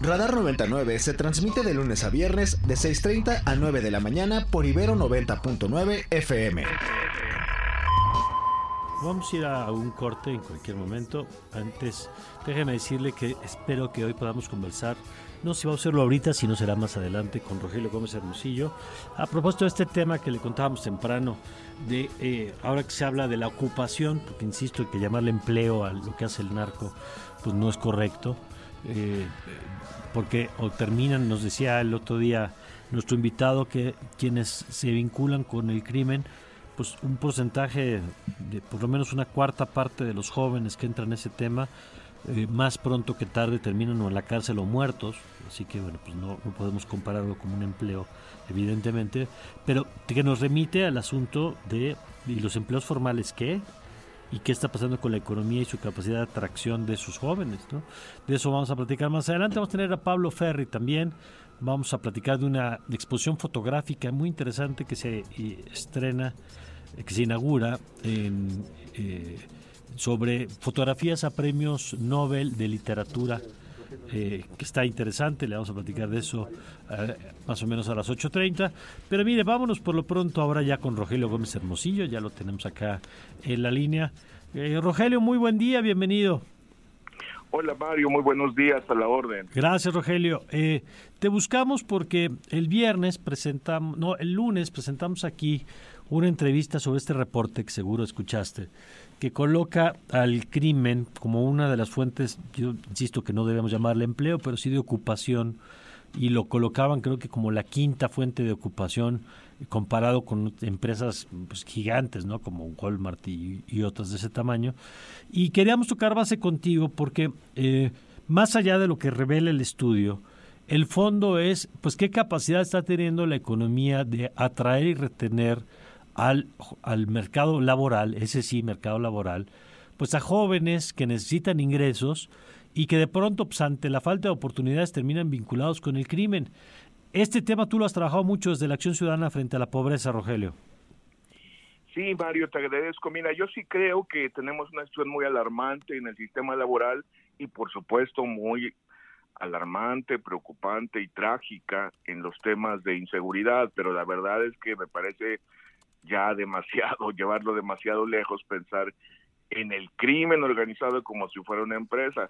Radar 99 se transmite de lunes a viernes de 6.30 a 9 de la mañana por Ibero 90.9 FM. Vamos a ir a un corte en cualquier momento. Antes, déjeme decirle que espero que hoy podamos conversar, no si vamos a hacerlo ahorita, sino será más adelante con Rogelio Gómez Hermosillo. A propósito de este tema que le contábamos temprano, de eh, ahora que se habla de la ocupación, porque insisto que llamarle empleo a lo que hace el narco, pues no es correcto. Eh, porque o terminan, nos decía el otro día nuestro invitado, que quienes se vinculan con el crimen, pues un porcentaje de por lo menos una cuarta parte de los jóvenes que entran en ese tema eh, más pronto que tarde terminan o en la cárcel o muertos. Así que bueno pues no, podemos compararlo como un empleo evidentemente. Pero que nos remite al asunto de y los empleos formales qué y qué está pasando con la economía y su capacidad de atracción de sus jóvenes ¿no? de eso vamos a platicar más adelante vamos a tener a Pablo Ferri también vamos a platicar de una exposición fotográfica muy interesante que se eh, estrena que se inaugura eh, sobre fotografías a premios Nobel de literatura. Eh, que está interesante, le vamos a platicar de eso eh, más o menos a las 8.30. Pero mire, vámonos por lo pronto ahora ya con Rogelio Gómez Hermosillo, ya lo tenemos acá en la línea. Rogelio, muy buen día, bienvenido. Hola Mario, muy buenos días a la orden. Gracias Rogelio. te buscamos porque el viernes presentamos, no, el lunes presentamos aquí una entrevista sobre este reporte que seguro escuchaste, que coloca al crimen como una de las fuentes, yo insisto que no debemos llamarle empleo, pero sí de ocupación, y lo colocaban creo que como la quinta fuente de ocupación comparado con empresas pues, gigantes, ¿no? Como Walmart y, otras de ese tamaño. Y queríamos tocar base contigo porque eh, más allá de lo que revela el estudio, el fondo es, pues, qué capacidad está teniendo la economía de atraer y retener al, al mercado laboral, ese sí, mercado laboral, pues a jóvenes que necesitan ingresos y que de pronto, pues, ante la falta de oportunidades, terminan vinculados con el crimen. Este tema tú lo has trabajado mucho desde la Acción Ciudadana frente a la pobreza, Rogelio. Sí, Mario, te agradezco. Mira, yo sí creo que tenemos una situación muy alarmante en el sistema laboral y, por supuesto, muy alarmante, preocupante y trágica en los temas de inseguridad, pero la verdad es que me parece ya demasiado, llevarlo demasiado lejos, pensar en el crimen organizado como si fuera una empresa.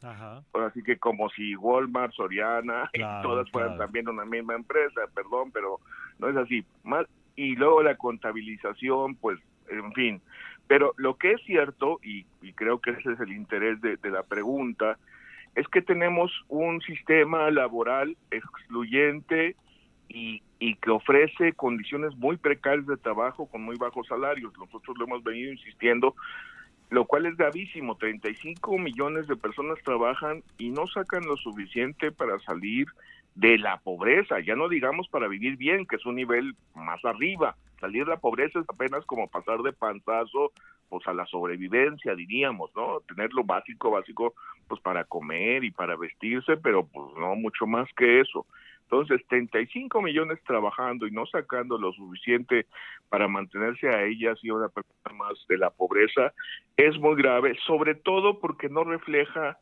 Así que como si Walmart, Soriana, todas fueran también una misma empresa, perdón, pero no es así. Más, y luego la contabilización, pues, en fin. Pero lo que es cierto, y, creo que ese es el interés de la pregunta, es que tenemos un sistema laboral excluyente, y, y que ofrece condiciones muy precarias de trabajo con muy bajos salarios. Nosotros lo hemos venido insistiendo, lo cual es gravísimo. 35 millones de personas trabajan y no sacan lo suficiente para salir de la pobreza, ya no digamos para vivir bien, que es un nivel más arriba. Salir de la pobreza es apenas como pasar de panzazo pues a la sobrevivencia, diríamos, ¿no? Tener lo básico, básico, pues para comer y para vestirse, pero pues no mucho más que eso. Entonces, 35 millones trabajando y no sacando lo suficiente para mantenerse a ellas y una persona más de la pobreza es muy grave, sobre todo porque no refleja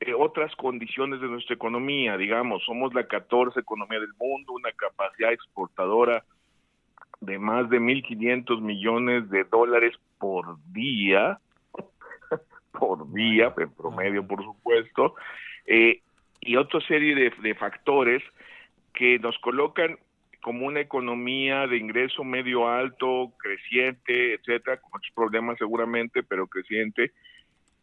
eh, otras condiciones de nuestra economía. Digamos, somos la 14 economía del mundo, una capacidad exportadora de más de 1.500 millones de dólares por día, por día, en promedio, por supuesto, eh, y otra serie de factores que nos colocan como una economía de ingreso medio alto, creciente, etcétera, con muchos problemas seguramente, pero creciente,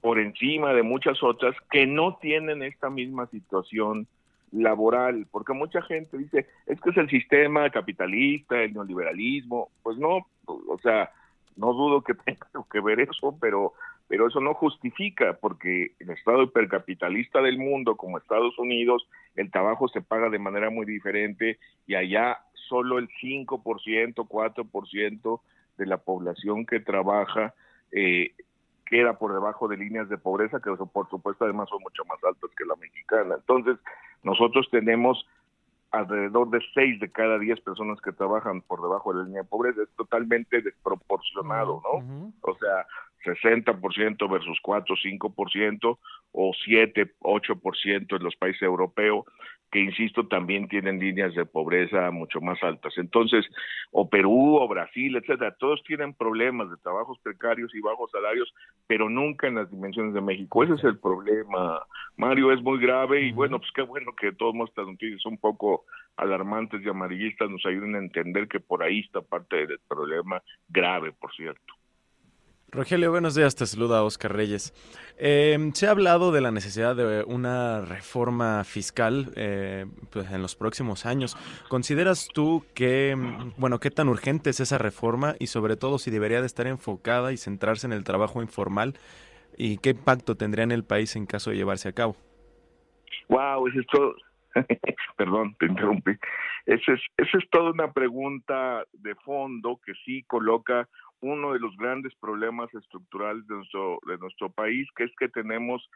por encima de muchas otras que no tienen esta misma situación laboral, porque mucha gente dice, es que es el sistema capitalista, el neoliberalismo, pues no, o sea, no dudo que tenga que ver eso, pero pero eso no justifica porque en el estado hipercapitalista del mundo como Estados Unidos el trabajo se paga de manera muy diferente y allá solo el 5%, 4% de la población que trabaja eh, queda por debajo de líneas de pobreza que por supuesto además son mucho más altas que la mexicana. Entonces nosotros tenemos alrededor de 6 de cada 10 personas que trabajan por debajo de la línea de pobreza, es totalmente desproporcionado, ¿no? O sea, 60% versus 4 5% o 7 8% en los países europeos que insisto también tienen líneas de pobreza mucho más altas. Entonces, o Perú o Brasil, etcétera, todos tienen problemas de trabajos precarios y bajos salarios, pero nunca en las dimensiones de México. Ese es el problema. Mario es muy grave y bueno, pues qué bueno que todos estas noticias un poco alarmantes y amarillistas nos ayuden a entender que por ahí está parte del problema grave, por cierto. Rogelio, buenos días, te saluda Oscar Reyes. Em, se ha hablado de la necesidad de una reforma fiscal eh, pues, en los próximos años. ¿Consideras tú que, bueno, qué tan urgente es esa reforma y sobre todo si debería de estar enfocada y centrarse en el trabajo informal y qué impacto tendría en el país en caso de llevarse a cabo? Wow, es todo. Perdón, te interrumpí. Esa es, esa es toda una pregunta de fondo que sí coloca uno de los grandes problemas estructurales de nuestro, de nuestro país, que es que tenemos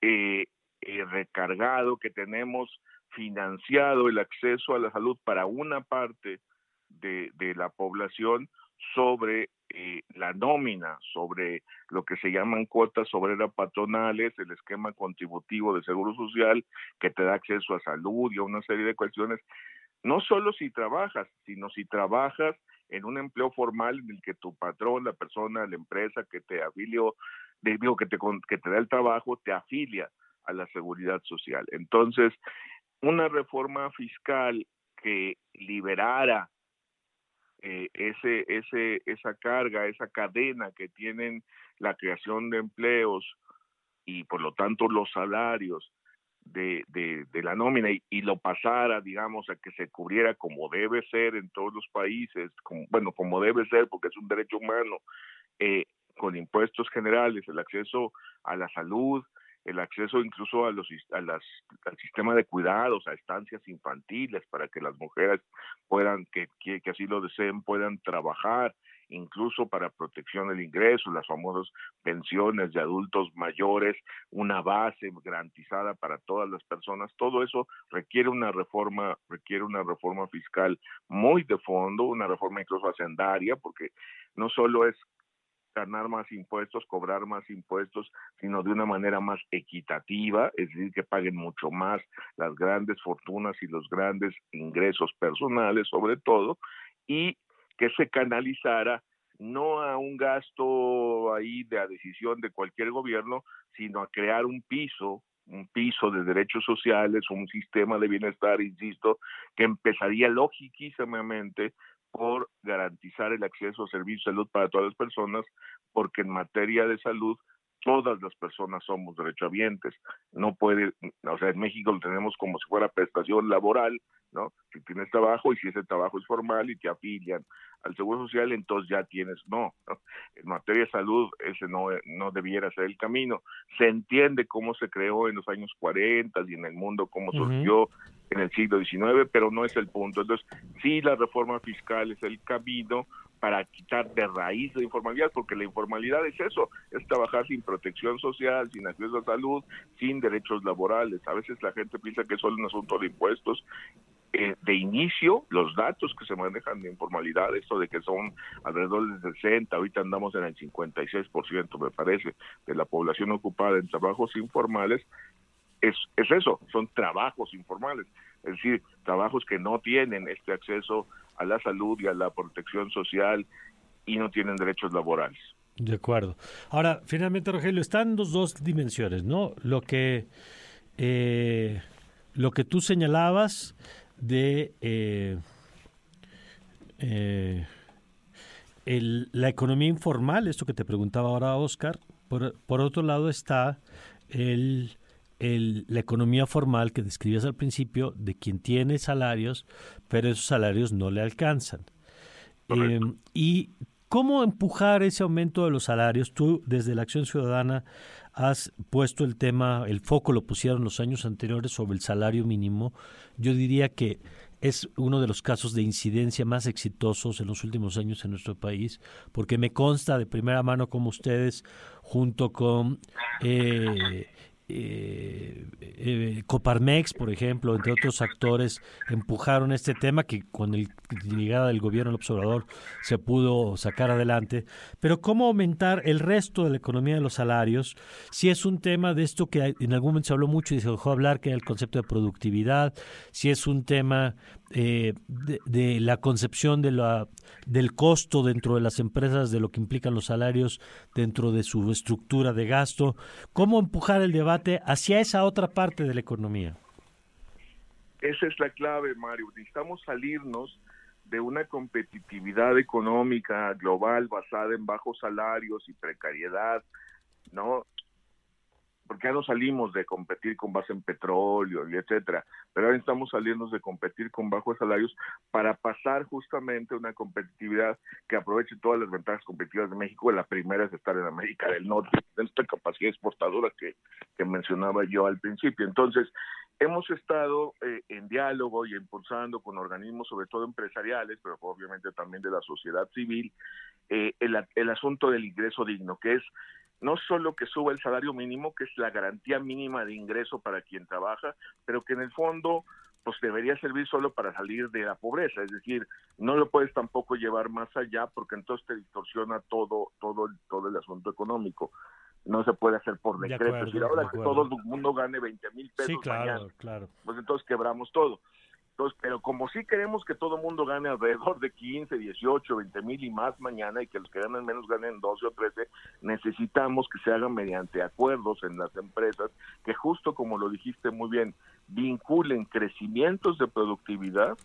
eh, eh, recargado, que tenemos financiado el acceso a la salud para una parte de, la población sobre eh, la nómina, sobre lo que se llaman cuotas obreras patronales, el esquema contributivo de seguro social que te da acceso a salud y a una serie de cuestiones, no solo si trabajas, sino si trabajas en un empleo formal en el que tu patrón, la persona, la empresa que te afilió, digo, que te, que te da el trabajo, te afilia a la seguridad social. Entonces, una reforma fiscal que liberara eh, ese, ese, esa carga, esa cadena que tienen la creación de empleos y por lo tanto los salarios de, de, la nómina y, lo pasara, digamos, a que se cubriera como debe ser en todos los países, bueno, como debe ser porque es un derecho humano, eh, con impuestos generales, el acceso a la salud, el acceso incluso a los a las, al sistema de cuidados, a estancias infantiles para que las mujeres puedan, que, que, que así lo deseen, puedan trabajar, incluso para protección del ingreso, las famosas pensiones de adultos mayores, una base garantizada para todas las personas, todo eso requiere una reforma, requiere una reforma fiscal muy de fondo, una reforma incluso hacendaria, porque no solo es ganar más impuestos, cobrar más impuestos, sino de una manera más equitativa, es decir, que paguen mucho más las grandes fortunas y los grandes ingresos personales, sobre todo, y que se canalizara no a un gasto ahí de decisión de cualquier gobierno, sino a crear un piso, un piso de derechos sociales, un sistema de bienestar, insisto, que empezaría lógicamente por garantizar el acceso a servicios de salud para todas las personas, porque en materia de salud todas las personas somos derechohabientes. No puede, o sea, en México lo tenemos como si fuera prestación laboral, ¿no? Si tienes trabajo y si ese trabajo es formal y te afilian al Seguro Social, entonces ya tienes, no, En materia de salud, ese no, no debiera ser el camino. Se entiende cómo se creó en los años 40 y en el mundo cómo surgió en el siglo XIX, pero no es el punto. Entonces, sí, la reforma fiscal es el camino, para quitar de raíz la informalidad, porque la informalidad es eso, es trabajar sin protección social, sin acceso a salud, sin derechos laborales. A veces la gente piensa que es solo un asunto de impuestos. Eh, de inicio, los datos que se manejan de informalidad, esto de que son alrededor del 60, ahorita andamos en el 56%, me parece, de la población ocupada en trabajos informales, es, es eso, son trabajos informales, es decir, trabajos que no tienen este acceso a la salud y a la protección social y no tienen derechos laborales. De acuerdo. Ahora, finalmente, Rogelio, están dos, dos dimensiones, ¿no? Lo que, eh, lo que tú señalabas de eh, eh, la economía informal, esto que te preguntaba ahora Oscar, por, por otro lado está el la economía formal que describías al principio de quien tiene salarios, pero esos salarios no le alcanzan. Em, y cómo empujar ese aumento de los salarios. Tú desde la Acción Ciudadana has puesto el tema, el foco lo pusieron los años anteriores sobre el salario mínimo. Yo diría que es uno de los casos de incidencia más exitosos en los últimos años en nuestro país, porque me consta de primera mano como ustedes, junto con eh, eh, eh, Coparmex, por ejemplo, entre otros actores, empujaron este tema que con la llegada del gobierno del observador se pudo sacar adelante. Pero ¿cómo aumentar el resto de la economía de los salarios? Si es un tema de esto que en algún momento se habló mucho y se dejó hablar, que era el concepto de productividad, si es un tema eh, de, la concepción de la, del costo dentro de las empresas, de lo que implican los salarios dentro de su estructura de gasto, cómo empujar el debate hacia esa otra parte de la economía. Esa es la clave, Mario. Necesitamos salirnos de una competitividad económica global basada en bajos salarios y precariedad, ¿no? Porque ya no salimos de competir con base en petróleo y etcétera, pero ahora estamos saliendo de competir con bajos salarios para pasar justamente una competitividad que aproveche todas las ventajas competitivas de México. La primera es estar en América del Norte, en esta capacidad exportadora que, que mencionaba yo al principio. Entonces, hemos estado eh, en diálogo y impulsando con organismos, sobre todo empresariales, pero obviamente también de la sociedad civil, eh, el, el asunto del ingreso digno, que es no solo que suba el salario mínimo, que es la garantía mínima de ingreso para quien trabaja, pero que en el fondo pues debería servir solo para salir de la pobreza, es decir, no lo puedes tampoco llevar más allá porque entonces te distorsiona todo todo todo el asunto económico. No se puede hacer por decreto. si ahora que todo el mundo gane 20 mil pesos claro, claro. pues entonces quebramos todo. Entonces, pero como sí queremos que todo mundo gane alrededor de 15, 18, 20 mil y más mañana y que los que ganan menos ganen 12 o 13, necesitamos que se hagan mediante acuerdos en las empresas que justo como lo dijiste muy bien, vinculen crecimientos de productividad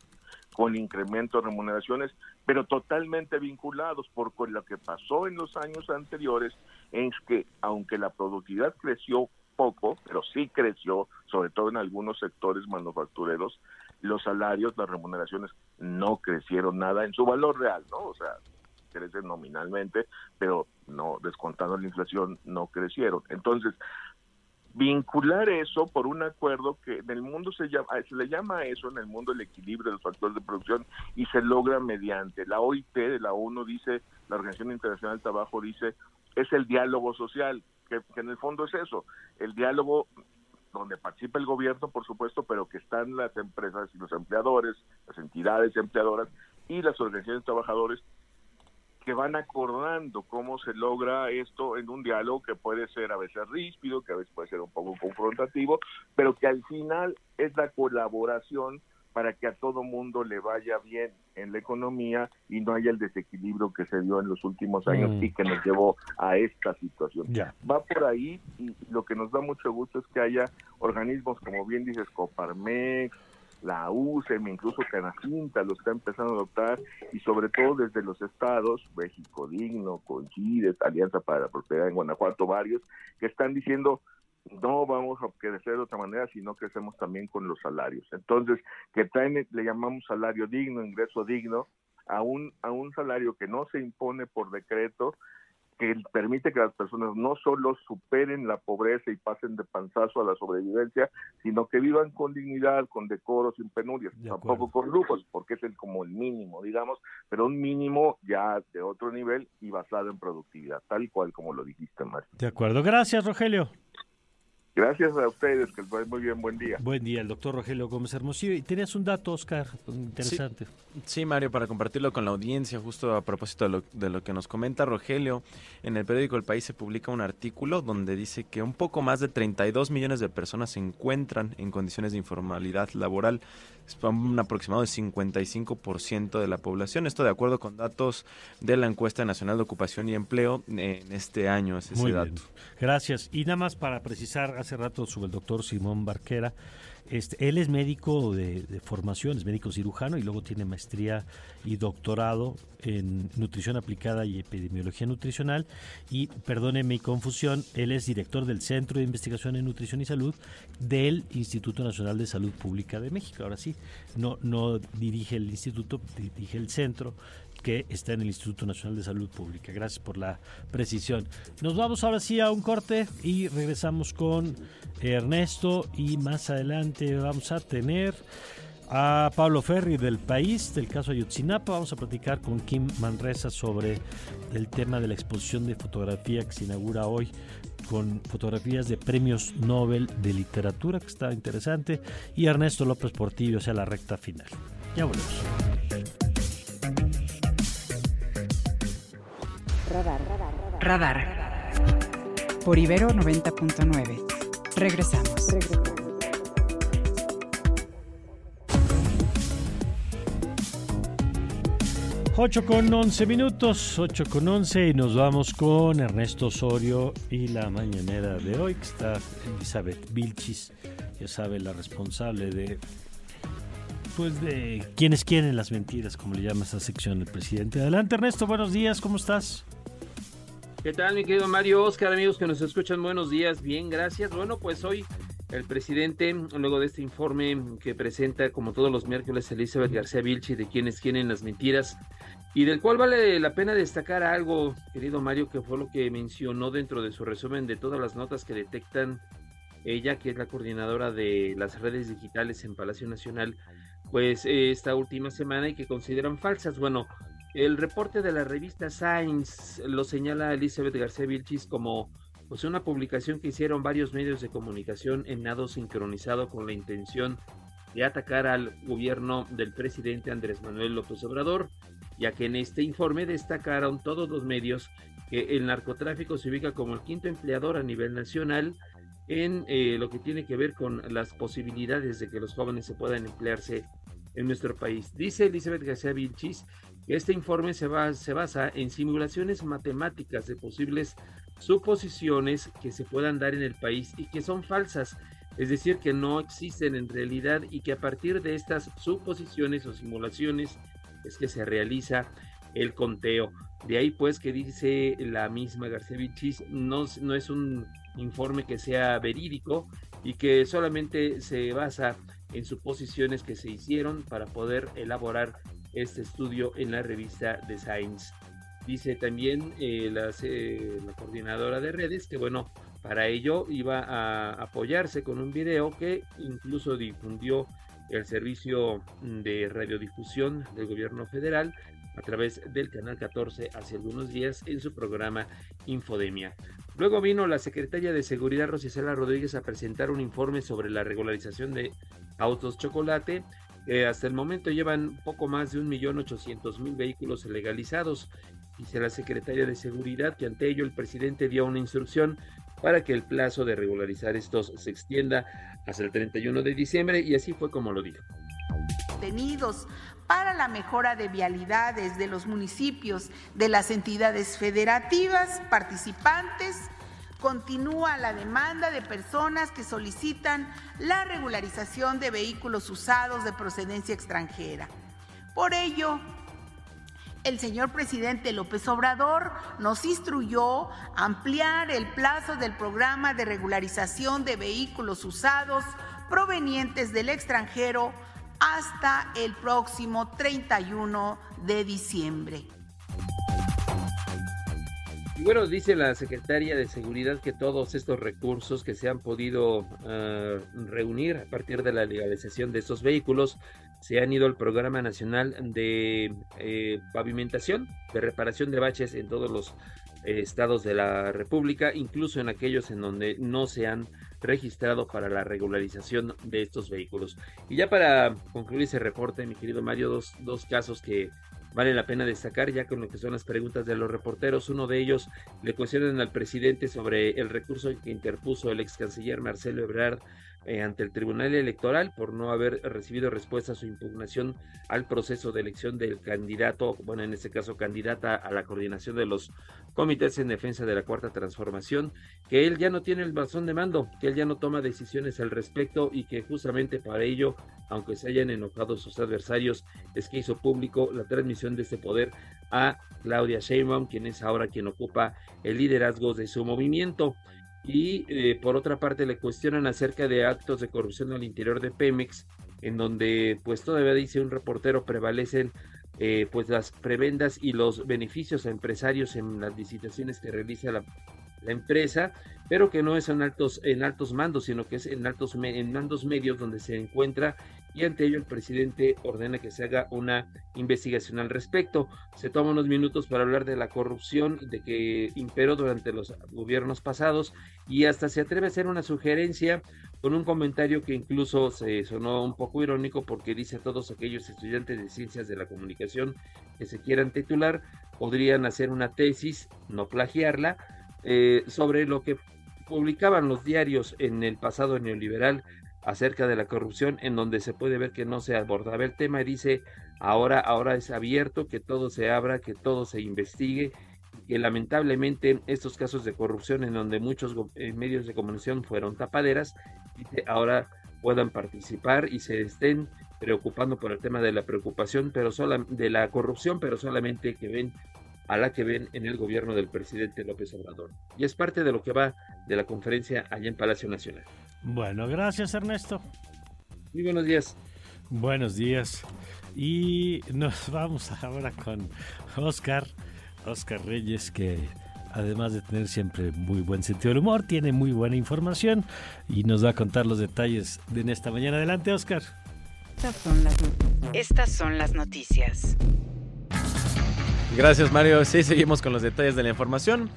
con incremento de remuneraciones, pero totalmente vinculados, porque lo que pasó en los años anteriores es que aunque la productividad creció poco, pero sí creció, sobre todo en algunos sectores manufactureros, los salarios, las remuneraciones no crecieron nada en su valor real, ¿no? O sea, crecen nominalmente, pero no, descontando la inflación, no crecieron. Entonces, vincular eso por un acuerdo que en el mundo se llama se le llama eso en el mundo el equilibrio de los factores de producción y se logra mediante la OIT de la ONU dice la Organización Internacional del Trabajo dice es el diálogo social que, que en el fondo es eso el diálogo donde participa el gobierno, por supuesto, pero que están las empresas y los empleadores, las entidades empleadoras y las organizaciones de trabajadores que van acordando cómo se logra esto en un diálogo que puede ser a veces ríspido, que a veces puede ser un poco confrontativo, pero que al final es la colaboración para que a todo mundo le vaya bien en la economía y no haya el desequilibrio que se dio en los últimos años mm. y que nos llevó a esta situación. Va por ahí y lo que nos da mucho gusto es que haya organismos como bien dices Coparmex, la UCEM, incluso Canacinta lo está empezando a adoptar y sobre todo desde los estados, México Digno, Conchides, Alianza para la Prosperidad en Guanajuato, varios, que están diciendo no vamos a crecer de otra manera si no crecemos también con los salarios. Entonces, que traen, le llamamos salario digno, ingreso digno, a un, a un salario que no se impone por decreto, que permite que las personas no solo superen la pobreza y pasen de panzazo a la sobrevivencia, sino que vivan con dignidad, con decoro, sin penurias, tampoco con lujos, porque es el como el mínimo, digamos, pero un mínimo ya de otro nivel y basado en productividad, tal cual como lo dijiste, Mario. De acuerdo, gracias, Rogelio. Gracias a ustedes, que les muy bien, buen día. Buen día, el doctor Rogelio Gómez Hermosillo. Y tenías un dato, Oscar, interesante. Sí, Mario, para compartirlo con la audiencia, justo a propósito de lo, de lo, que nos comenta Rogelio, en el periódico El País se publica un artículo donde dice que un poco más de 32 millones de personas se encuentran en condiciones de informalidad laboral un aproximado de 55% de la población. Esto de acuerdo con datos de la encuesta nacional de ocupación y empleo en este año. Es ese dato. Gracias. Y nada más para precisar, hace rato sobre el doctor Simón Barquera. Este, él es médico de, formación, es médico cirujano y luego tiene maestría y doctorado en nutrición aplicada y epidemiología nutricional. Y perdone mi confusión, él es director del Centro de Investigación en Nutrición y Salud del Instituto Nacional de Salud Pública de México. Ahora sí, no, no dirige el instituto, dirige el centro que está en el Instituto Nacional de Salud Pública. Gracias por la precisión. Nos vamos ahora sí a un corte y regresamos con Ernesto y más adelante vamos a tener a Pablo Ferri del país, del caso Ayotzinapa. Vamos a platicar con Kim Manresa sobre el tema de la exposición de fotografía que se inaugura hoy con fotografías de premios Nobel de literatura, que está interesante, y Ernesto López Portillo, sea, la recta final. Ya volvemos. Radar, radar, radar. Por Ibero 90.9. Regresamos. Regresamos. 8 con 11 minutos, 8 con 11 y nos vamos con Ernesto Osorio y la mañanera de hoy, que está Elizabeth Vilchis, ya sabe, la responsable de, pues de quienes quieren las mentiras, como le llama esta sección el presidente. Adelante Ernesto, buenos días, ¿cómo estás? ¿Qué tal mi querido Mario Oscar, amigos que nos escuchan? Buenos días, bien, gracias. Bueno, pues hoy el presidente, luego de este informe que presenta como todos los miércoles Elizabeth García Vilchi de quienes quieren las mentiras, y del cual vale la pena destacar algo, querido Mario, que fue lo que mencionó dentro de su resumen de todas las notas que detectan ella, que es la coordinadora de las redes digitales en Palacio Nacional, pues esta última semana y que consideran falsas. Bueno, el reporte de la revista Science lo señala Elizabeth García Vilchis como pues una publicación que hicieron varios medios de comunicación en nado sincronizado con la intención de atacar al gobierno del presidente Andrés Manuel López Obrador, ya que en este informe destacaron todos los medios que el narcotráfico se ubica como el quinto empleador a nivel nacional en eh, lo que tiene que ver con las posibilidades de que los jóvenes se puedan emplearse en nuestro país. Dice Elizabeth García Vilchis este informe se, basa en simulaciones matemáticas de posibles suposiciones que se puedan dar en el país y que son falsas, es decir, que no existen en realidad y que a partir de estas suposiciones o simulaciones es que se realiza el conteo. De ahí pues que dice la misma García Vichis, no es un informe que sea verídico y que solamente se basa en suposiciones que se hicieron para poder elaborar este estudio en la revista de Science. Dice también eh, la, coordinadora de redes que, bueno, para ello iba a apoyarse con un video que incluso difundió el servicio de radiodifusión del gobierno federal a través del canal 14 hace algunos días en su programa Infodemia. Luego vino la secretaria de Seguridad Rosicela Rodríguez a presentar un informe sobre la regularización de autos chocolate hasta el momento llevan poco más de 1.800.000 vehículos legalizados. Dice la secretaria de Seguridad que ante ello el presidente dio una instrucción para que el plazo de regularizar estos se extienda hasta el 31 de diciembre y así fue como lo dijo. Tenidos para la mejora de vialidades de los municipios, de las entidades federativas participantes, continúa la demanda de personas que solicitan la regularización de vehículos usados de procedencia extranjera. Por ello, el señor presidente López Obrador nos instruyó ampliar el plazo del programa de regularización de vehículos usados provenientes del extranjero hasta el próximo 31 de diciembre. Y bueno, dice la secretaria de Seguridad que todos estos recursos que se han podido ah, reunir a partir de la legalización de estos vehículos se han ido al Programa Nacional de eh, Pavimentación, de reparación de baches en todos los eh, estados de la República, incluso en aquellos en donde no se han registrado para la regularización de estos vehículos. Y ya para concluir ese reporte, mi querido Mario, dos, dos casos que vale la pena destacar ya con lo que son las preguntas de los reporteros. Uno de ellos le cuestionan al presidente sobre el recurso que interpuso el ex canciller Marcelo Ebrard eh, ante el Tribunal Electoral por no haber recibido respuesta a su impugnación al proceso de elección del candidato, bueno, en este caso candidata a la coordinación de los comités en defensa de la cuarta transformación, que él ya no tiene el bastón de mando, que él ya no toma decisiones al respecto y que justamente para ello, aunque se hayan enojado sus adversarios, es que hizo público la transmisión de este poder a Claudia Sheinbaum, quien es ahora quien ocupa el liderazgo de su movimiento y eh, por otra parte le cuestionan acerca de actos de corrupción al interior de Pemex, en donde pues todavía dice un reportero prevalecen eh, pues las prebendas y los beneficios a empresarios en las licitaciones que realiza la empresa, pero que no es en altos, en altos mandos, sino que es en altos en mandos medios donde se encuentra y ante ello el presidente ordena que se haga una investigación al respecto. Se toma unos minutos para hablar de la corrupción de que imperó durante los gobiernos pasados y hasta se atreve a hacer una sugerencia con un comentario que incluso se sonó un poco irónico porque dice todos aquellos estudiantes de ciencias de la comunicación que se quieran titular podrían hacer una tesis, no plagiarla, eh, sobre lo que publicaban los diarios en el pasado neoliberal acerca de la corrupción, en donde se puede ver que no se abordaba el tema y dice ahora, ahora es abierto, que todo se abra, que todo se investigue, que lamentablemente estos casos de corrupción en donde muchos eh, medios de comunicación fueron tapaderas, ahora puedan participar y se estén preocupando por el tema de la preocupación, pero sola, de la corrupción, pero solamente que ven a la que ven en el gobierno del presidente López Obrador. Y es parte de lo que va de la conferencia allá en Palacio Nacional. Bueno, gracias Ernesto. Muy buenos días. Buenos días. Y nos vamos ahora con Oscar, Oscar Reyes, que además de tener siempre muy buen sentido del humor, tiene muy buena información y nos va a contar los detalles de en esta mañana. Adelante, Oscar. Estas son las, Estas son las noticias. Gracias Mario. Sí, seguimos con los detalles de la información.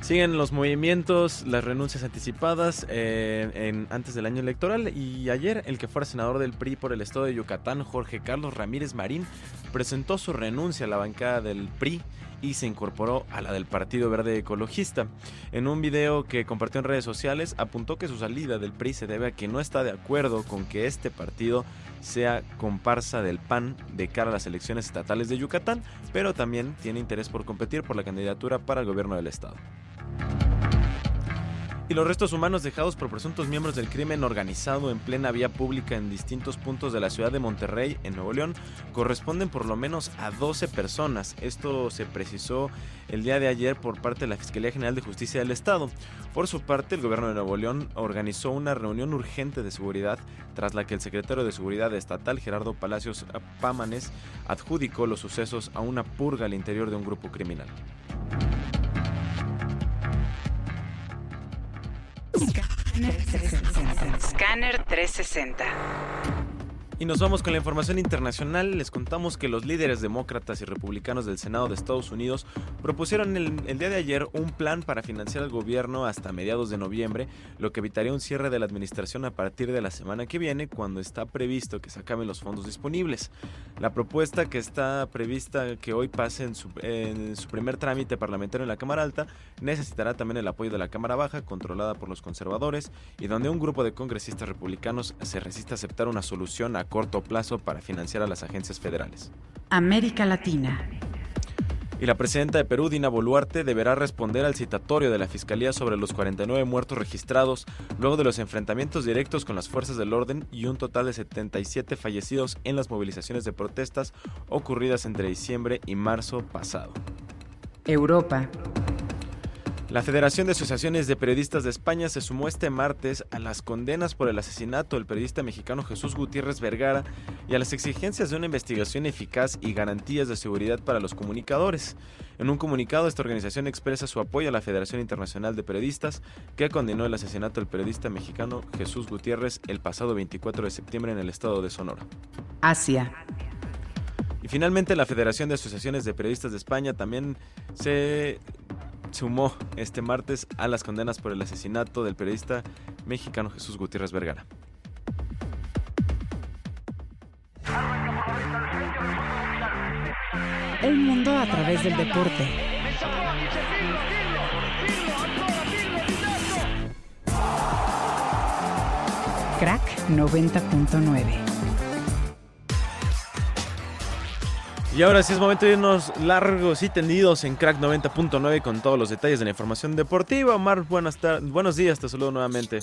Siguen los movimientos, las renuncias anticipadas eh, en, antes del año electoral y ayer el que fuera senador del PRI por el estado de Yucatán, Jorge Carlos Ramírez Marín, presentó su renuncia a la bancada del PRI y se incorporó a la del Partido Verde Ecologista. En un video que compartió en redes sociales apuntó que su salida del PRI se debe a que no está de acuerdo con que este partido sea comparsa del PAN de cara a las elecciones estatales de Yucatán, pero también tiene interés por competir por la candidatura para el gobierno del estado y los restos humanos dejados por presuntos miembros del crimen organizado en plena vía pública en distintos puntos de la ciudad de Monterrey, en Nuevo León, corresponden por lo menos a 12 personas. Esto se precisó el día de ayer por parte de la Fiscalía General de Justicia del Estado. Por su parte, el gobierno de Nuevo León organizó una reunión urgente de seguridad tras la que el secretario de Seguridad Estatal, Gerardo Palacios Pámanes, adjudicó los sucesos a una purga al interior de un grupo criminal. Scanner 360. Y nos vamos con la información internacional. Les contamos que los líderes demócratas y republicanos del Senado de Estados Unidos propusieron el, día de ayer un plan para financiar al gobierno hasta mediados de noviembre, lo que evitaría un cierre de la administración a partir de la semana que viene, cuando está previsto que se acaben los fondos disponibles. La propuesta que está prevista que hoy pase en su, en su primer trámite parlamentario en la Cámara Alta necesitará también el apoyo de la Cámara Baja, controlada por los conservadores, y donde un grupo de congresistas republicanos se resiste a aceptar una solución a corto plazo para financiar a las agencias federales. América Latina. Y la presidenta de Perú, Dina Boluarte, deberá responder al citatorio de la Fiscalía sobre los 49 muertos registrados luego de los enfrentamientos directos con las fuerzas del orden y un total de 77 fallecidos en las movilizaciones de protestas ocurridas entre diciembre y marzo pasado. Europa. La Federación de Asociaciones de Periodistas de España se sumó este martes a las condenas por el asesinato del periodista mexicano Jesús Gutiérrez Vergara y a las exigencias de una investigación eficaz y garantías de seguridad para los comunicadores. En un comunicado, esta organización expresa su apoyo a la Federación Internacional de Periodistas, que condenó el asesinato del periodista mexicano Jesús Gutiérrez el pasado 24 de septiembre en el estado de Sonora. Asia. Y finalmente, la Federación de Asociaciones de Periodistas de España también se sumó este martes a las condenas por el asesinato del periodista mexicano Jesús Gutiérrez Vergara. El mundo a través del deporte. Crack 90.9 Y ahora sí es momento de irnos largos y tendidos en Crack 90.9 con todos los detalles de la información deportiva. Omar, buenas buenos días, te saludo nuevamente.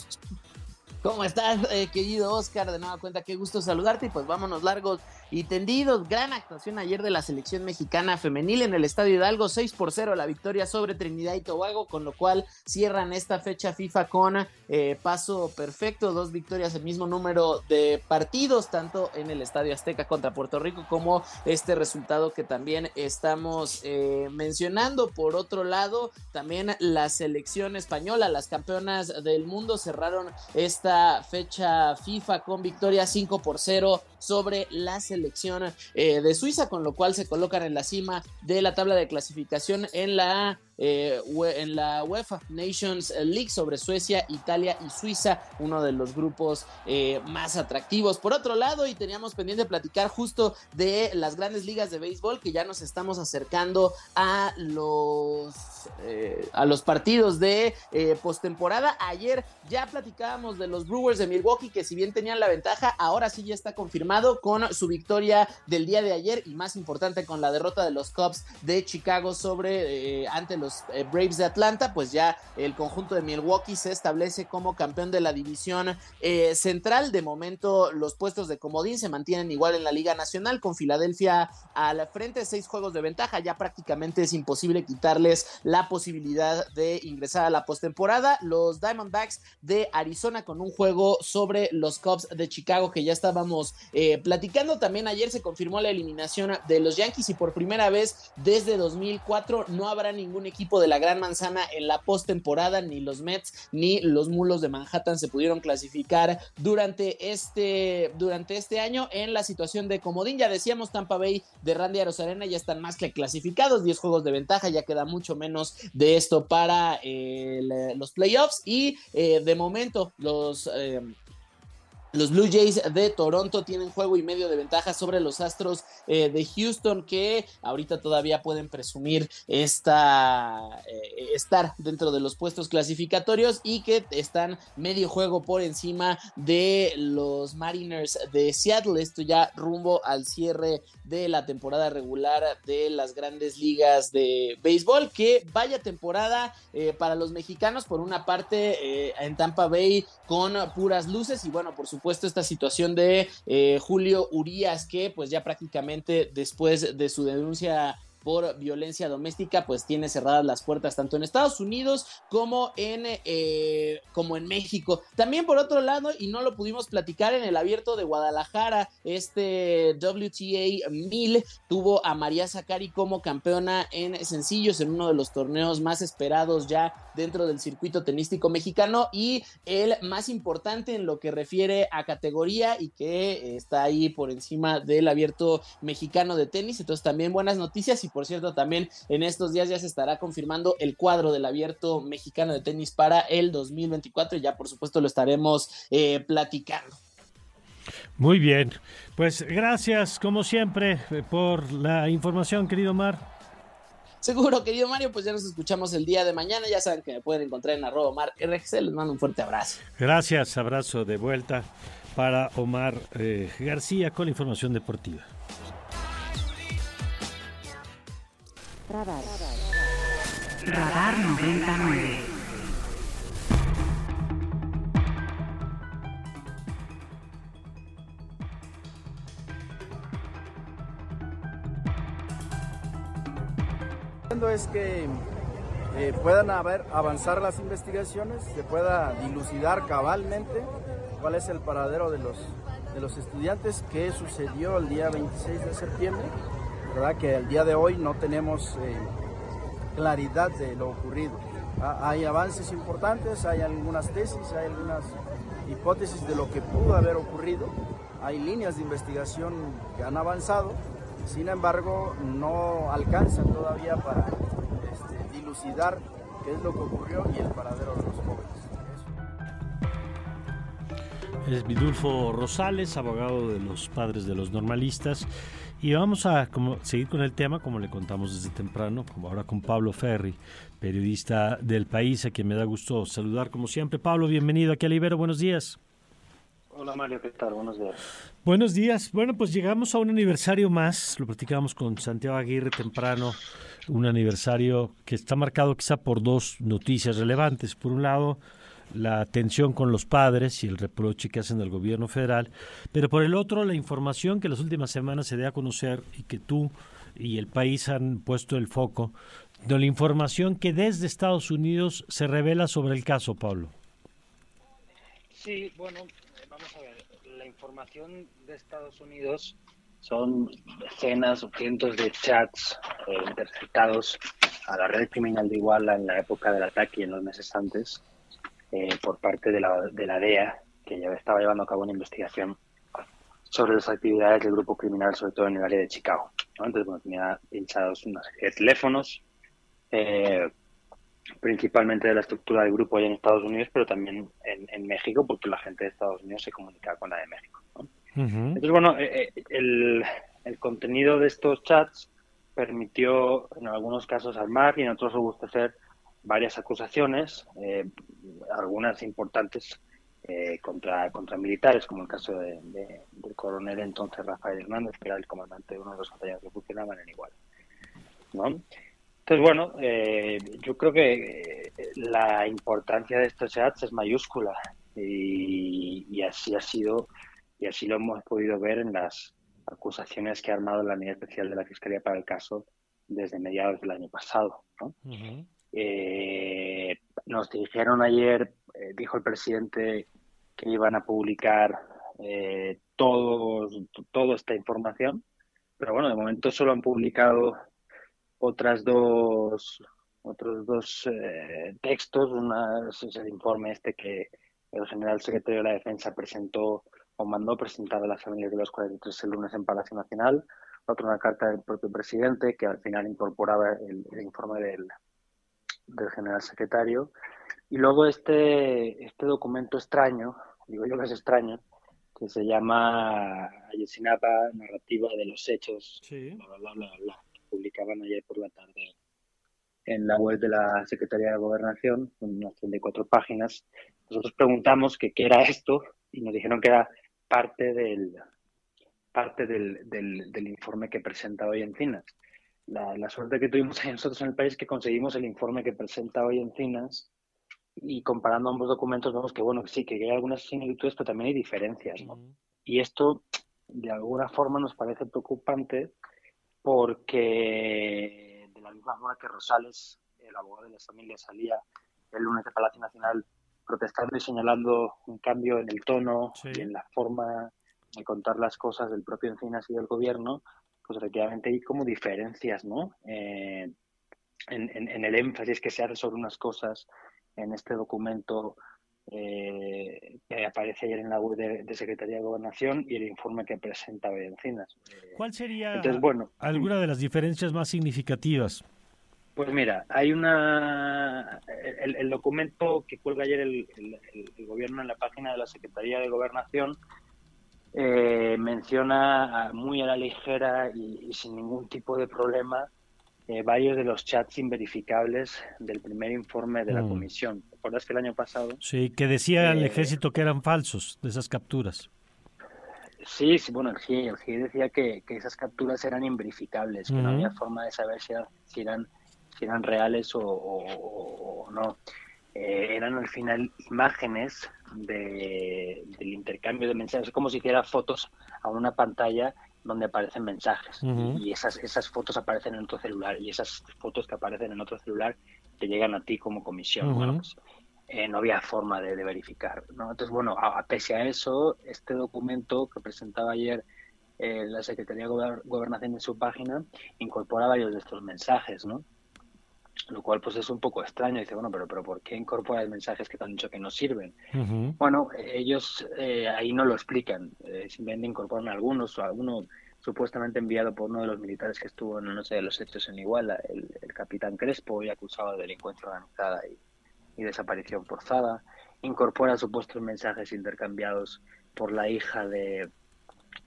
¿Cómo estás, eh, querido Oscar? De nueva cuenta, qué gusto saludarte y pues vámonos largos y tendidos. Gran actuación ayer de la selección mexicana femenil en el Estadio Hidalgo, 6 por 0 la victoria sobre Trinidad y Tobago, con lo cual cierran esta fecha FIFA con eh, paso perfecto, dos victorias, el mismo número de partidos, tanto en el Estadio Azteca contra Puerto Rico como este resultado que también estamos eh, mencionando. Por otro lado, también la selección española, las campeonas del mundo cerraron esta fecha FIFA con victoria 5 por 0 sobre la selección eh, de Suiza, con lo cual se colocan en la cima de la tabla de clasificación en la eh, en la UEFA Nations League sobre Suecia, Italia y Suiza, uno de los grupos eh, más atractivos. Por otro lado, y teníamos pendiente platicar justo de las grandes ligas de béisbol, que ya nos estamos acercando a los, eh, a los partidos de postemporada. Ayer ya platicábamos de los Brewers de Milwaukee, que si bien tenían la ventaja, ahora sí ya está confirmado con su victoria del día de ayer y más importante con la derrota de los Cubs de Chicago sobre ante los eh, Braves de Atlanta, pues ya el conjunto de Milwaukee se establece como campeón de la división eh, central. De momento los puestos de comodín se mantienen igual en la Liga Nacional con Filadelfia a la frente, seis juegos de ventaja. Ya prácticamente es imposible quitarles la posibilidad de ingresar a la postemporada. Los Diamondbacks de Arizona con un juego sobre los Cubs de Chicago que ya estábamos eh, platicando. También ayer se confirmó la eliminación de los Yankees y por primera vez desde 2004 no habrá ningún equipo equipo de la Gran Manzana en la postemporada, ni los Mets ni los Mulos de Manhattan se pudieron clasificar durante este, durante este año en la situación de comodín. Ya decíamos, Tampa Bay de Randy Arozarena ya están más que clasificados, 10 juegos de ventaja, ya queda mucho menos de esto para eh, los playoffs y eh, de momento los... Los Blue Jays de Toronto tienen juego y medio de ventaja sobre los Astros eh, de Houston que ahorita todavía pueden presumir esta, eh, estar dentro de los puestos clasificatorios y que están medio juego por encima de los Mariners de Seattle. Esto ya rumbo al cierre de la temporada regular de las grandes ligas de béisbol. Que vaya temporada eh, para los mexicanos por una parte en Tampa Bay con puras luces y bueno por supuesto puesto esta situación de eh, Julio Urias, que pues ya prácticamente después de su denuncia por violencia doméstica, pues tiene cerradas las puertas tanto en Estados Unidos como en, eh, como en México. También por otro lado, y no lo pudimos platicar en el abierto de Guadalajara, este WTA 1000 tuvo a María Zacari como campeona en sencillos en uno de los torneos más esperados ya dentro del circuito tenístico mexicano y el más importante en lo que refiere a categoría y que está ahí por encima del abierto mexicano de tenis. Entonces también buenas noticias y por cierto, también en estos días ya se estará confirmando el cuadro del abierto mexicano de tenis para el 2024 y ya por supuesto lo estaremos eh, platicando. Muy bien, pues gracias como siempre eh, por la información, querido Mar. Seguro, querido Mario, pues ya nos escuchamos el día de mañana. Ya saben que me pueden encontrar en arroba Omar RGC. Les mando un fuerte abrazo. Gracias, abrazo de vuelta para Omar eh, García con la información deportiva. Radar. Radar 99. es que eh, puedan haber, avanzar las investigaciones, se pueda dilucidar cabalmente cuál es el paradero de los, de los estudiantes, qué sucedió el día 26 de septiembre ¿verdad? Que el día de hoy no tenemos eh, claridad de lo ocurrido. Hay avances importantes, hay algunas tesis, hay algunas hipótesis de lo que pudo haber ocurrido, hay líneas de investigación que han avanzado, sin embargo no alcanzan todavía para este, dilucidar qué es lo que ocurrió y el paradero de los jóvenes. Es Vidulfo Rosales, abogado de los padres de los normalistas. Y vamos a como, seguir con el tema, como le contamos desde temprano, como ahora con Pablo Ferri, periodista del país, a quien me da gusto saludar como siempre. Pablo, bienvenido aquí a Libero, buenos días. Hola Mario, ¿qué tal? Buenos días. Buenos días. Bueno, pues llegamos a un aniversario más, lo platicamos con Santiago Aguirre temprano, un aniversario que está marcado quizá por dos noticias relevantes. Por un lado, la tensión con los padres y el reproche que hacen al gobierno federal, pero por el otro la información que las últimas semanas se dé a conocer y que tú y el país han puesto el foco de la información que desde Estados Unidos se revela sobre el caso, Pablo. Sí, bueno, vamos a ver, la información de Estados Unidos son decenas o cientos de chats eh, interceptados a la red criminal de Iguala en la época del ataque y en los meses antes eh, por parte de la, de la DEA, que ya estaba llevando a cabo una investigación sobre las actividades del grupo criminal, sobre todo en el área de Chicago. Entonces, bueno, tenía pinchados una serie de teléfonos, eh, principalmente de la estructura del grupo allá en Estados Unidos, pero también en, México, porque la gente de Estados Unidos se comunicaba con la de México. Entonces, bueno, eh, el, el contenido de estos chats permitió en algunos casos armar y en otros robustecer varias acusaciones, eh, algunas importantes eh, contra, contra militares, como el caso de, del coronel entonces Rafael Hernández, que era el comandante de uno de los batallones que funcionaban en igual. ¿no? Entonces, bueno, eh, yo creo que la importancia de estos chats es mayúscula y, y, así ha sido y así lo hemos podido ver en las acusaciones que ha armado la unidad especial de la Fiscalía para el caso desde mediados del año pasado. ¿no? Eh, nos dijeron ayer, eh, dijo el presidente, que iban a publicar eh, todo, toda esta información, pero bueno, de momento solo han publicado otras dos, otros dos textos. Una es el informe este que el general secretario de la Defensa presentó o mandó presentar a las familias de los 43 el lunes en Palacio Nacional. Otra una carta del propio presidente que al final incorporaba el informe del, del general secretario. Y luego este, este documento extraño, digo yo que es extraño, que se llama Ayesinapa, Narrativa de los Hechos, que publicaban ayer por la tarde en la web de la Secretaría de Gobernación, unas cuatro páginas. Nosotros preguntamos que qué era esto y nos dijeron que era parte del parte del, del, del informe que presenta hoy Encinas la, suerte que tuvimos nosotros en el país es que conseguimos el informe que presenta hoy Encinas y comparando ambos documentos vemos que, bueno, sí, que hay algunas similitudes, pero también hay diferencias, Y esto, de alguna forma, nos parece preocupante porque, de la misma forma que Rosales, el abogado de las familias, salía el lunes de Palacio Nacional protestando y señalando un cambio en el tono y en la forma de contar las cosas del propio Encinas y del gobierno, pues efectivamente hay como diferencias, ¿no? Eh, en, el énfasis que se hace sobre unas cosas en este documento eh, que aparece ayer en la web de, Secretaría de Gobernación y el informe que presenta hoy Encinas. Eh, ¿Cuál sería bueno, alguna de las diferencias más significativas? Pues mira, hay una. El, documento que cuelga ayer el, gobierno en la página de la Secretaría de Gobernación eh, menciona muy a la ligera y, sin ningún tipo de problema eh, varios de los chats inverificables del primer informe de la mm. comisión. ¿Te acuerdas que el año pasado? Sí, que decía el eh, ejército que eran falsos de esas capturas. Sí, sí bueno, el GIE, decía que, esas capturas eran inverificables, que no había forma de saber si eran, si eran, si eran reales o no. Eh, eran al final imágenes de, del intercambio de mensajes, como si hiciera fotos a una pantalla donde aparecen mensajes y esas, esas fotos aparecen en otro celular y esas fotos que aparecen en otro celular te llegan a ti como comisión. Pues, eh, no había forma de, verificar. ¿no? Entonces, bueno, a, pese a eso, este documento que presentaba ayer eh, la Secretaría de Gobernación en su página incorpora varios de estos mensajes, ¿no? Lo cual pues es un poco extraño. Dice, bueno, pero, pero ¿por qué incorporas mensajes que te han dicho que no sirven? Bueno, ellos eh, ahí no lo explican, eh, simplemente incorporan algunos, o alguno supuestamente enviado por uno de los militares que estuvo en no sé de los hechos en Iguala, el, capitán Crespo, y acusado de delincuencia organizada y, desaparición forzada. Incorpora supuestos mensajes intercambiados por la hija de,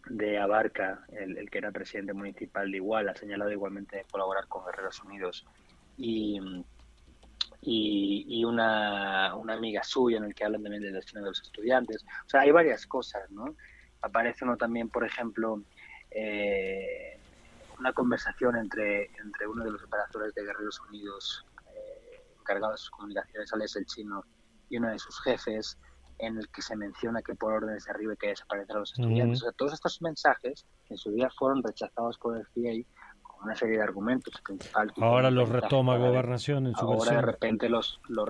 de Abarca, el, el, que era presidente municipal de Iguala, señalado igualmente de colaborar con Guerreros Unidos y, y, una, una, amiga suya en el que hablan también del destino de los estudiantes. O sea, hay varias cosas, ¿no? Aparece uno también, por ejemplo, eh, una conversación entre, entre uno de los operadores de Guerreros Unidos eh, encargados de sus comunicaciones, Alex el Chino, y uno de sus jefes, en el que se menciona que por órdenes de arriba hay que desaparecer a los estudiantes. todos estos mensajes en su día fueron rechazados por el CIA una serie de argumentos. Ahora los retoma Gobernación en su Ahora de repente los, los,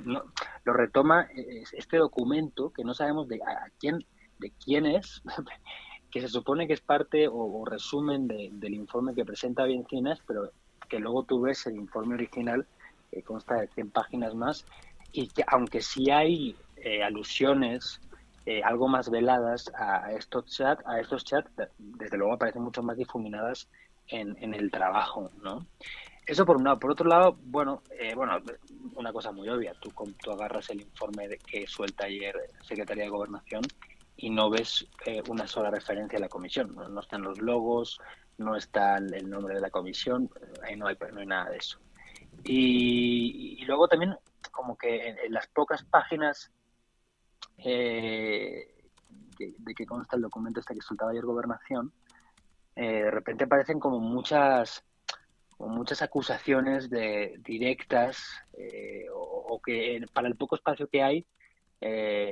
retoma este documento que no sabemos de a quién, de quién es, que se supone que es parte o, resumen del informe que presenta Biencinas, pero que luego tú ves el informe original, que consta de 100 páginas más, y que aunque sí hay eh, alusiones eh, algo más veladas a estos chats, a estos chats, desde luego aparecen mucho más difuminadas en, el trabajo, ¿no? Eso por un lado. Por otro lado, bueno, eh, bueno, una cosa muy obvia. Tú, tú agarras el informe de que suelta ayer Secretaría de Gobernación y no ves una sola referencia a la comisión. No, están los logos, no está el nombre de la comisión, ahí no hay, no hay nada de eso. Y, luego también, como que en las pocas páginas eh, de, que consta el documento este que soltaba ayer Gobernación, eh, de repente aparecen como muchas como muchas acusaciones de directas eh, o, que para el poco espacio que hay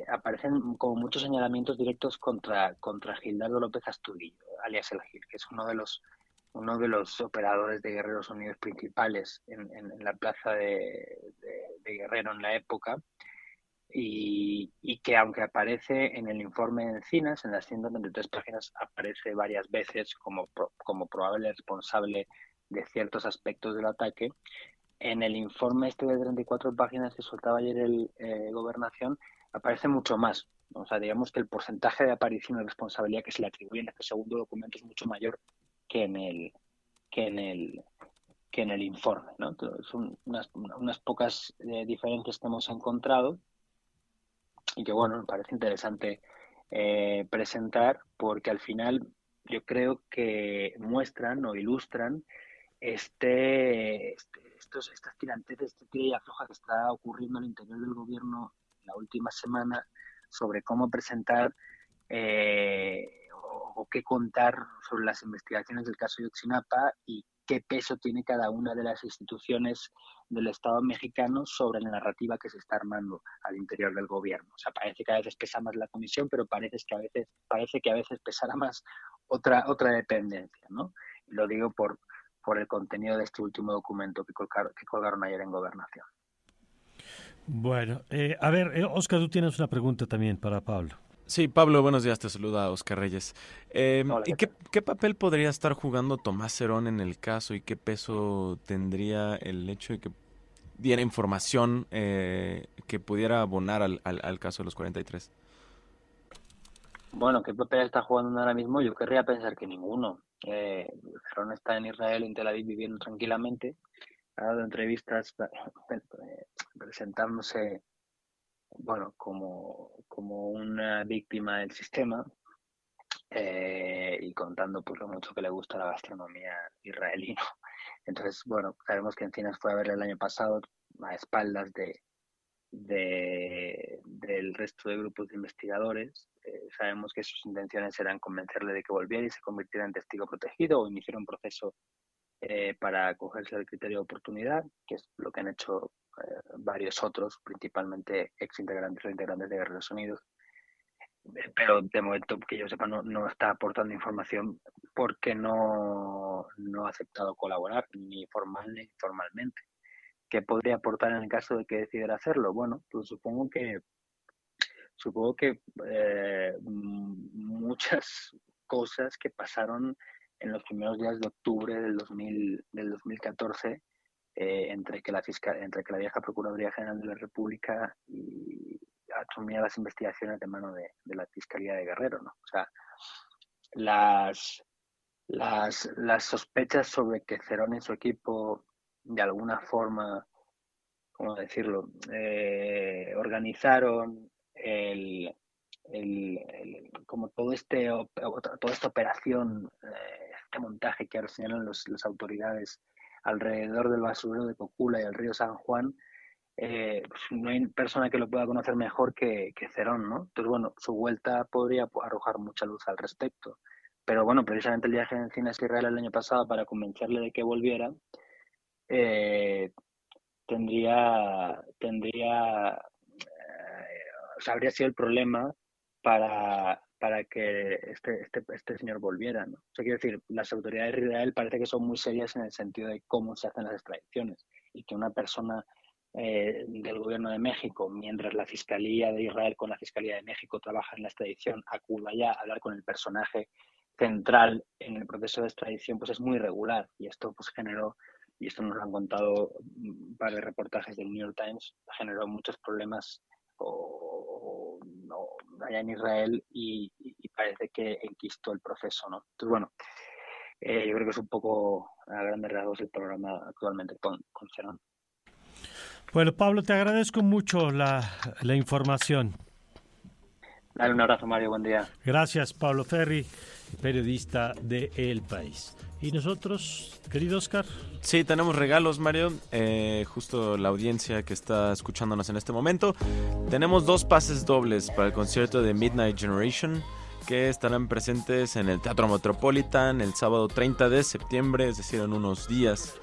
aparecen como muchos señalamientos directos contra contra Gildardo López Astudillo, alias El Gil, que es uno de los uno de los operadores de Guerreros Unidos principales en, la plaza de, Guerrero en la época y, que aunque aparece en el informe de Encinas, en las 123 páginas, aparece varias veces como, como probable responsable de ciertos aspectos del ataque, en el informe este de 34 páginas que soltaba ayer el eh, Gobernación aparece mucho más. O sea, digamos que el porcentaje de aparición y responsabilidad que se le atribuye en este segundo documento es mucho mayor que en el que en el que en el informe. ¿no? son unas, unas pocas eh, diferencias que hemos encontrado y que bueno, me parece interesante eh, presentar porque al final yo creo que muestran o ilustran este, este estos, estas tirantes, este tira y afloja que está ocurriendo en el interior del gobierno la última semana sobre cómo presentar eh, o, o, qué contar sobre las investigaciones del caso de Yotzinapa y qué peso tiene cada una de las instituciones del Estado mexicano sobre la narrativa que se está armando al interior del gobierno. O sea, parece que a veces pesa más la comisión, pero parece que a veces, parece que a veces pesará más otra, otra dependencia, ¿no? lo digo por, por el contenido de este último documento que colgaron, que ayer en Gobernación. Bueno, eh, a ver, Oscar, eh, tú tienes una pregunta también para Pablo. Sí, Pablo, buenos días, te saluda Oscar Reyes. Em, ¿Y qué, papel podría estar jugando Tomás Cerón en el caso y qué peso tendría el hecho de que diera información eh, que pudiera abonar al, al, caso de los 43? Bueno, ¿qué papel está jugando ahora mismo? Yo querría pensar que ninguno. Eh, Cerón está en Israel, en Tel Aviv, viviendo tranquilamente, ha dado entrevistas eh, presentándose bueno, como, como una víctima del sistema eh, y contando pues lo mucho que le gusta la gastronomía israelí. Entonces, bueno, sabemos que Encinas fue a verle el año pasado a espaldas de, de del resto de grupos de investigadores. Eh, sabemos que sus intenciones eran convencerle de que volviera y se convirtiera en testigo protegido o iniciar un proceso eh, para acogerse al criterio de oportunidad, que es lo que han hecho varios otros, principalmente ex integrantes o integrantes de Guerreros Unidos. Eh, pero de momento, que yo sepa, no, no está aportando información porque no, no ha aceptado colaborar, ni formal ni informalmente. ¿Qué podría aportar en el caso de que decidiera hacerlo? Bueno, pues supongo que supongo que eh, muchas cosas que pasaron en los primeros días de octubre del, 2000, del 2014 eh, entre, que la fiscal, entre que la vieja Procuraduría General de la República y asumía las investigaciones de mano de, la Fiscalía de Guerrero, ¿no? O sea, las, las, las sospechas sobre que Cerón y su equipo de alguna forma, ¿cómo decirlo?, eh, organizaron el, el, como todo este toda esta operación, eh, este montaje que ahora señalan las autoridades alrededor del basurero de Cocula y el río San Juan, eh, pues no hay persona que lo pueda conocer mejor que, que, Cerón, ¿no? Entonces, bueno, su vuelta podría arrojar mucha luz al respecto. Pero bueno, precisamente el viaje de Encinas a Israel el año pasado para convencerle de que volviera, eh, tendría, tendría eh, habría sido el problema para, para que este, este, este señor volviera. ¿no? O sea, quiero decir, las autoridades de Israel parece que son muy serias en el sentido de cómo se hacen las extradiciones y que una persona eh, del gobierno de México, mientras la Fiscalía de Israel con la Fiscalía de México trabaja en la extradición, acuda ya a hablar con el personaje central en el proceso de extradición, pues es muy irregular y esto pues generó y esto nos lo han contado par de reportajes del New York Times, generó muchos problemas o, allá en Israel y, parece que enquistó el proceso, ¿no? Entonces, bueno, eh, yo creo que es un poco a grandes rasgos el programa actualmente con, con Bueno, Pablo, te agradezco mucho la, la información. Dale un abrazo, Mario. Buen día. Gracias, Pablo Ferri, periodista de El País. ¿Y nosotros, querido Oscar? Sí, tenemos regalos, Mario. Eh, justo la audiencia que está escuchándonos en este momento. Tenemos dos pases dobles para el concierto de Midnight Generation que estarán presentes en el Teatro Metropolitan el sábado 30 de septiembre, es decir, en unos días.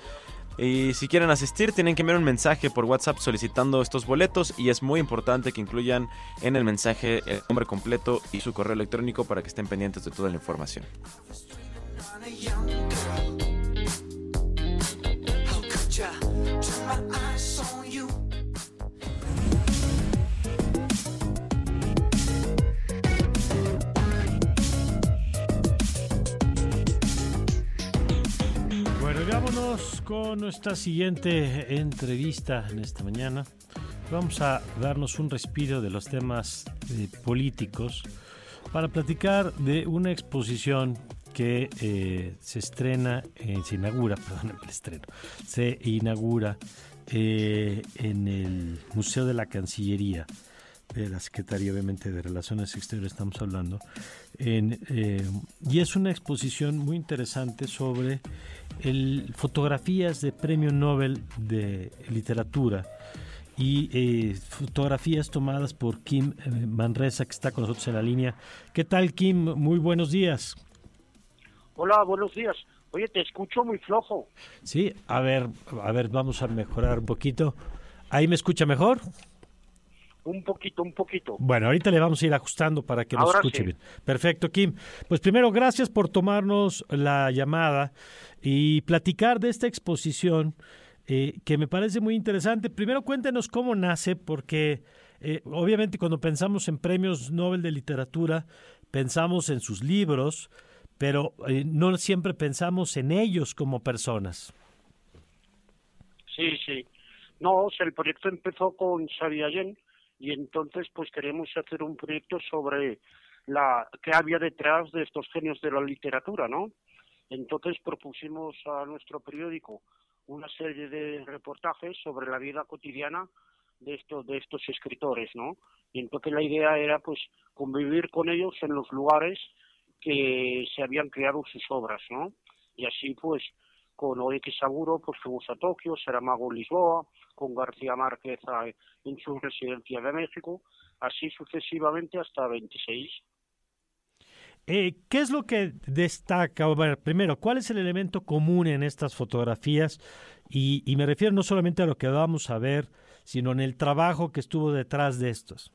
Y si quieren asistir, tienen que enviar un mensaje por WhatsApp solicitando estos boletos y es muy importante que incluyan en el mensaje el nombre completo y su correo electrónico para que estén pendientes de toda la información. Vámonos con nuestra siguiente entrevista en esta mañana. Vamos a darnos un respiro de los temas eh, políticos para platicar de una exposición que eh, se estrena, eh, se inaugura, perdón, el estreno, se inaugura eh, en el Museo de la Cancillería de la Secretaría, obviamente, de Relaciones Exteriores, estamos hablando, en, y es una exposición muy interesante sobre el, fotografías de Premio Nobel de Literatura y fotografías tomadas por Kim Manresa, que está con nosotros en la línea. ¿Qué tal, Kim? Muy buenos días. Hola, buenos días. Oye, te escucho muy flojo. Sí, a ver, a ver, vamos a mejorar un poquito. ¿Ahí me escucha mejor? Un poquito, un poquito. Bueno, ahorita le vamos a ir ajustando para que nos escuche bien. Perfecto, Kim. Pues primero, gracias por tomarnos la llamada y platicar de esta exposición eh, que me parece muy interesante. Primero, cuéntenos cómo nace, porque eh, obviamente cuando pensamos en premios Nobel de Literatura, pensamos en sus libros, pero eh, no siempre pensamos en ellos como personas. Sí, sí. No, el proyecto empezó con Xavi Allen y entonces pues queremos hacer un proyecto sobre la que había detrás de estos genios de la literatura, ¿no? Entonces propusimos a nuestro periódico una serie de reportajes sobre la vida cotidiana de estos de estos escritores, ¿no? Y entonces la idea era pues convivir con ellos en los lugares que se habían creado sus obras, ¿no? Y así pues con Oeke Saburo pues fuimos a Tokio, Saramago Lisboa, con García Márquez en su residencia de México, así sucesivamente hasta 26. Eh, ¿Qué es lo que destaca? Bueno, primero, ¿cuál es el elemento común en estas fotografías? Y, y me refiero no solamente a lo que vamos a ver, sino en el trabajo que estuvo detrás de estos.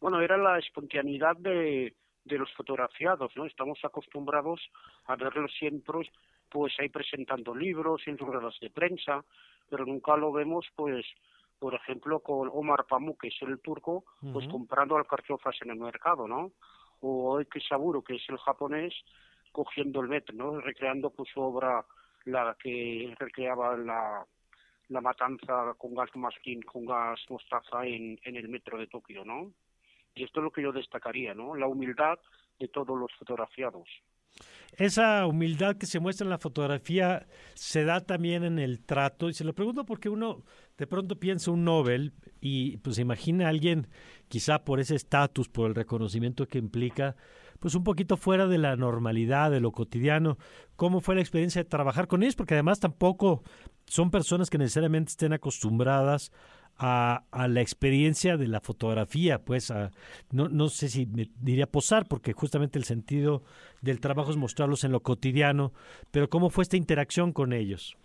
Bueno, era la espontaneidad de, de los fotografiados, ¿no? Estamos acostumbrados a verlos siempre, pues ahí presentando libros, en ruedas de prensa, pero nunca lo vemos, pues, por ejemplo, con Omar Pamuk, que es el turco, pues comprando alcarchofas en el mercado, ¿no? O Eke Saburo, que es el japonés, cogiendo el metro, ¿no? Recreando pues su obra, la que recreaba la, la matanza con gas masquín, con gas mostaza en, en el metro de Tokio, ¿no? Y esto es lo que yo destacaría, ¿no? La humildad de todos los fotografiados. Esa humildad que se muestra en la fotografía se da también en el trato. Y se lo pregunto porque uno de pronto piensa un Nobel y pues imagina a alguien, quizá por ese estatus, por el reconocimiento que implica, pues un poquito fuera de la normalidad, de lo cotidiano. ¿Cómo fue la experiencia de trabajar con ellos? Porque además tampoco son personas que necesariamente estén acostumbradas a, la experiencia de la fotografía, pues no, no sé si me diría posar, porque justamente el sentido del trabajo es mostrarlos en lo cotidiano, pero ¿cómo fue esta interacción con ellos?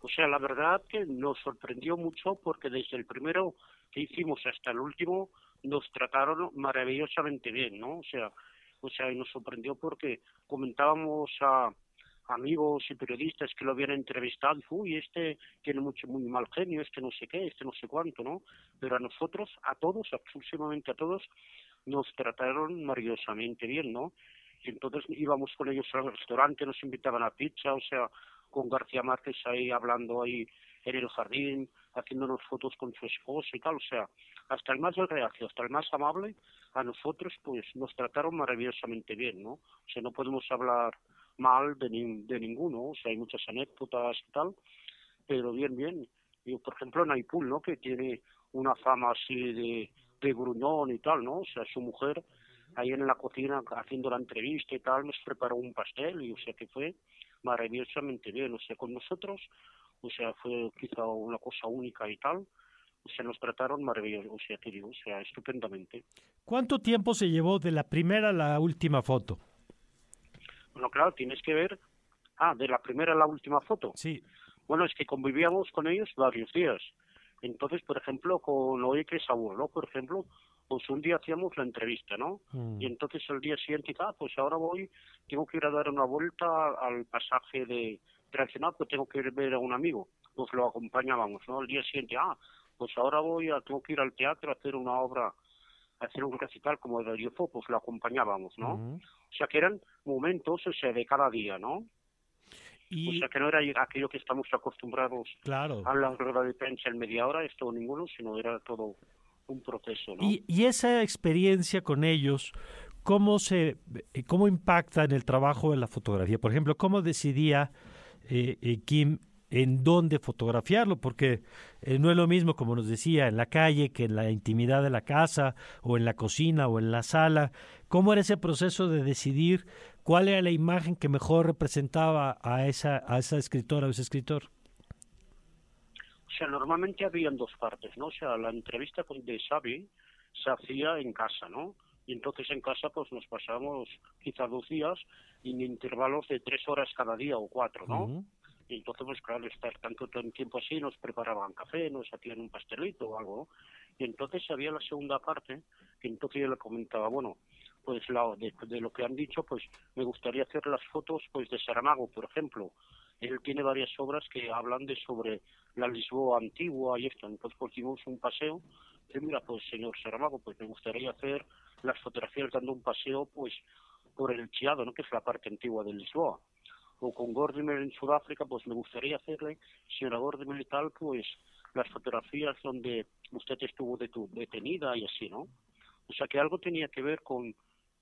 O sea, la verdad que nos sorprendió mucho porque desde el primero que hicimos hasta el último, nos trataron maravillosamente bien, ¿no? O sea, o sea, y nos sorprendió porque comentábamos a amigos y periodistas que lo habían entrevistado, uy, este tiene mucho, muy mal genio, este no sé qué, este no sé cuánto, ¿no? Pero a nosotros, a todos, absolutamente a todos, nos trataron maravillosamente bien, ¿no? Y entonces íbamos con ellos al restaurante, nos invitaban a pizza, o sea, con García Márquez ahí hablando ahí en el jardín, haciéndonos fotos con su esposa y tal, o sea, hasta el más reacio, hasta el más amable, a nosotros pues nos trataron maravillosamente bien, ¿no? O sea, no podemos hablar mal de, de ninguno, o sea, hay muchas anécdotas y tal, pero bien, bien. Yo, por ejemplo, Naipul, ¿no? Que tiene una fama así de, de gruñón y tal, ¿no? O sea, su mujer ahí en la cocina haciendo la entrevista y tal, nos preparó un pastel y o sea que fue maravillosamente bien, o sea, con nosotros, o sea, fue quizá una cosa única y tal, o sea, nos trataron maravilloso, o sea, digo, o sea, estupendamente. ¿Cuánto tiempo se llevó de la primera a la última foto? Bueno, claro, tienes que ver, ah, de la primera a la última foto. Sí. Bueno, es que convivíamos con ellos varios días. Entonces, por ejemplo, con Oye que es ¿no? Por ejemplo, pues un día hacíamos la entrevista, ¿no? Mm. Y entonces el día siguiente, ah, pues ahora voy, tengo que ir a dar una vuelta al pasaje de tradicional, pues tengo que ir a ver a un amigo, pues lo acompañábamos, ¿no? El día siguiente, ah, pues ahora voy a, tengo que ir al teatro a hacer una obra, hacer un recital como de Diofo, pues lo acompañábamos, ¿no? O sea que eran momentos, o sea, de cada día, ¿no? O sea que no era aquello que estamos acostumbrados claro. a la rueda de prensa en media hora, esto ninguno, sino era todo un proceso. ¿no? Y, y, esa experiencia con ellos, ¿cómo, se, ¿cómo impacta en el trabajo de la fotografía? Por ejemplo, ¿cómo decidía eh, eh, Kim en dónde fotografiarlo? Porque eh, no es lo mismo, como nos decía, en la calle que en la intimidad de la casa o en la cocina o en la sala. ¿Cómo era ese proceso de decidir cuál era la imagen que mejor representaba a esa, a esa escritora o ese escritor? O sea, normalmente habían dos partes, ¿no? O sea, la entrevista con de Xavi se hacía en casa, ¿no? Y entonces en casa pues nos pasamos quizá dos días en intervalos de tres horas cada día o cuatro, ¿no? Y entonces, pues claro, estar tanto tiempo así, nos preparaban café, nos hacían un pastelito o algo. Y entonces había la segunda parte, que entonces yo le comentaba, bueno, pues la, de, lo que han dicho, pues me gustaría hacer las fotos pues de Saramago, por ejemplo. Él tiene varias obras que hablan de sobre la Lisboa antigua y esto. Entonces pues dimos un paseo. Y mira, pues señor Saramago, pues me gustaría hacer las fotografías dando un paseo pues por el Chiado, ¿no? que es la parte antigua de Lisboa o con Gordimer en Sudáfrica, pues me gustaría hacerle, señora Gordimer y tal, pues las fotografías donde usted estuvo detenida y así, ¿no? O sea que algo tenía que ver con,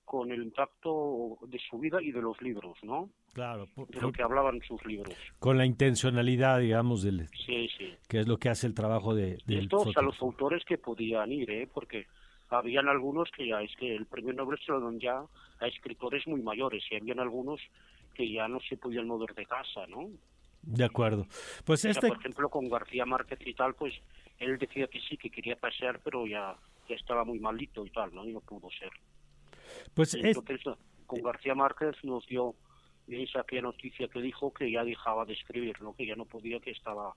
con el impacto de su vida y de los libros, ¿no? Claro. de lo que hablaban sus libros. Con la intencionalidad, digamos, del, sí, sí. que es lo que hace el trabajo de... de estos a los autores que podían ir, ¿eh? Porque habían algunos que ya, es que el premio Nobel se lo dan ya a escritores muy mayores y habían algunos que ya no se podían mover de casa, ¿no? De acuerdo. Pues sea, este... por ejemplo, con García Márquez y tal, pues él decía que sí, que quería pasear, pero ya, ya estaba muy malito y tal, ¿no? Y no pudo ser. Pues Entonces, es... con García Márquez nos dio esa aquella noticia que dijo que ya dejaba de escribir, ¿no? Que ya no podía, que estaba,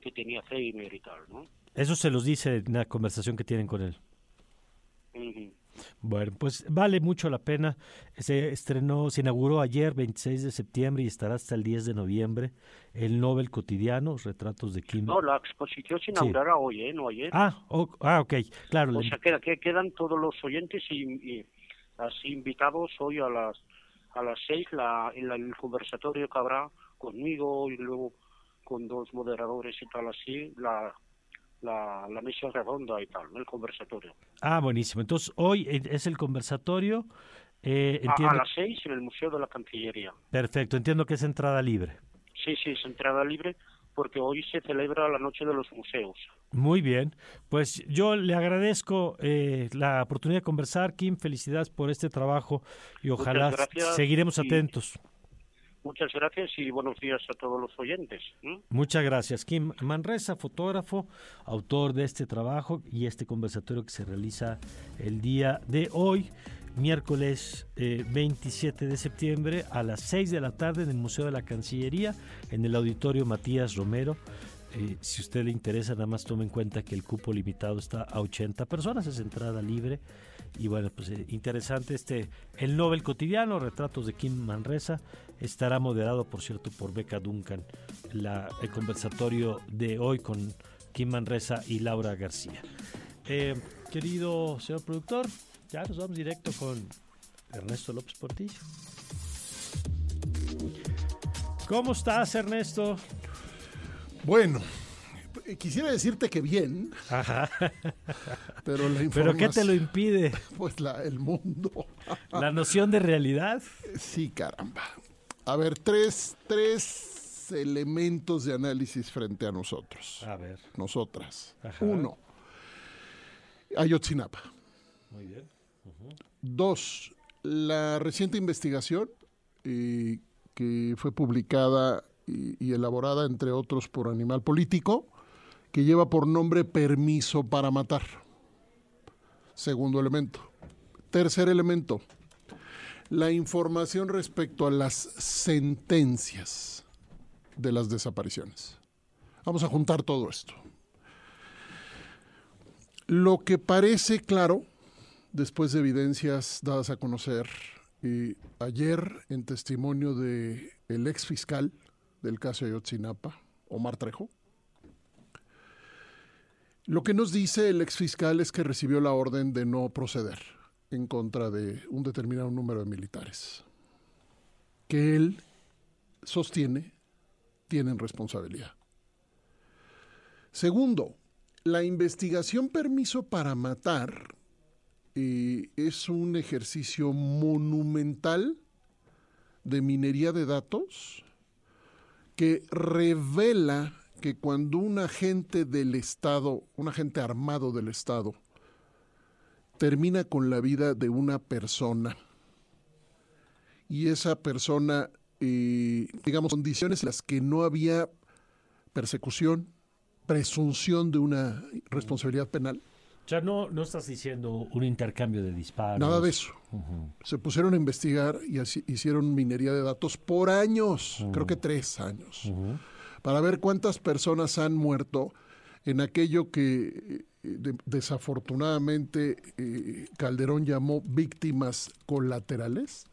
que tenía Alzheimer y tal, ¿no? Eso se los dice en la conversación que tienen con él. Uh -huh. Bueno, pues vale mucho la pena. Se estrenó, se inauguró ayer, 26 de septiembre, y estará hasta el 10 de noviembre, el Nobel Cotidiano, Retratos de Kim. No, la exposición se inaugurará sí. hoy, ¿eh? No ayer. Ah, oh, ah ok, claro. O sea, que, que quedan todos los oyentes y, y, así invitados hoy a las a las seis, la, en la, el conversatorio que habrá conmigo y luego con dos moderadores y tal así, la la, la mesa redonda y tal, ¿no? el conversatorio. Ah, buenísimo. Entonces, hoy es el conversatorio. Eh, entiendo... a, a, las seis en el Museo de la Cancillería. Perfecto, entiendo que es entrada libre. Sí, sí, es entrada libre porque hoy se celebra la Noche de los Museos. Muy bien, pues yo le agradezco eh, la oportunidad de conversar, Kim, felicidades por este trabajo y ojalá seguiremos y... atentos. Muchas gracias y buenos días a todos los oyentes. ¿eh? Muchas gracias. Kim Manresa, fotógrafo, autor de este trabajo y este conversatorio que se realiza el día de hoy, miércoles eh, 27 de septiembre a las 6 de la tarde en el Museo de la Cancillería, en el auditorio Matías Romero. Eh, si usted le interesa, nada más tome en cuenta que el cupo limitado está a 80 personas, es entrada libre. Y bueno, pues eh, interesante este, el Nobel cotidiano, retratos de Kim Manresa, estará moderado, por cierto, por Beca Duncan, la, el conversatorio de hoy con Kim Manresa y Laura García. Eh, querido señor productor, ya nos vamos directo con Ernesto López Portillo. ¿Cómo estás, Ernesto? Bueno, quisiera decirte que bien. Ajá. Pero la ¿Pero qué te lo impide? Pues la, el mundo. ¿La noción de realidad? Sí, caramba. A ver, tres, tres elementos de análisis frente a nosotros. A ver. Nosotras. Ajá. Uno, Ayotzinapa. Muy bien. Dos, la reciente investigación eh, que fue publicada y, y elaborada, entre otros, por Animal Político, que lleva por nombre Permiso para Matar. Segundo elemento. Tercer elemento, la información respecto a las sentencias de las desapariciones. Vamos a juntar todo esto. Lo que parece claro, después de evidencias dadas a conocer eh, ayer en testimonio de el ex fiscal del caso Ayotzinapa, Omar Trejo, lo que nos dice el ex fiscal es que recibió la orden de no proceder en contra de un determinado número de militares, que él sostiene tienen responsabilidad. Segundo, la investigación permiso para matar eh, es un ejercicio monumental de minería de datos que revela que cuando un agente del Estado, un agente armado del Estado, termina con la vida de una persona y esa persona, eh, digamos, condiciones en las que no había persecución, presunción de una responsabilidad penal. O sea, no, no estás diciendo un intercambio de disparos. Nada de eso. Se pusieron a investigar y así hicieron minería de datos por años, creo que tres años, para ver cuántas personas han muerto en aquello que de- desafortunadamente eh, Calderón llamó víctimas colaterales.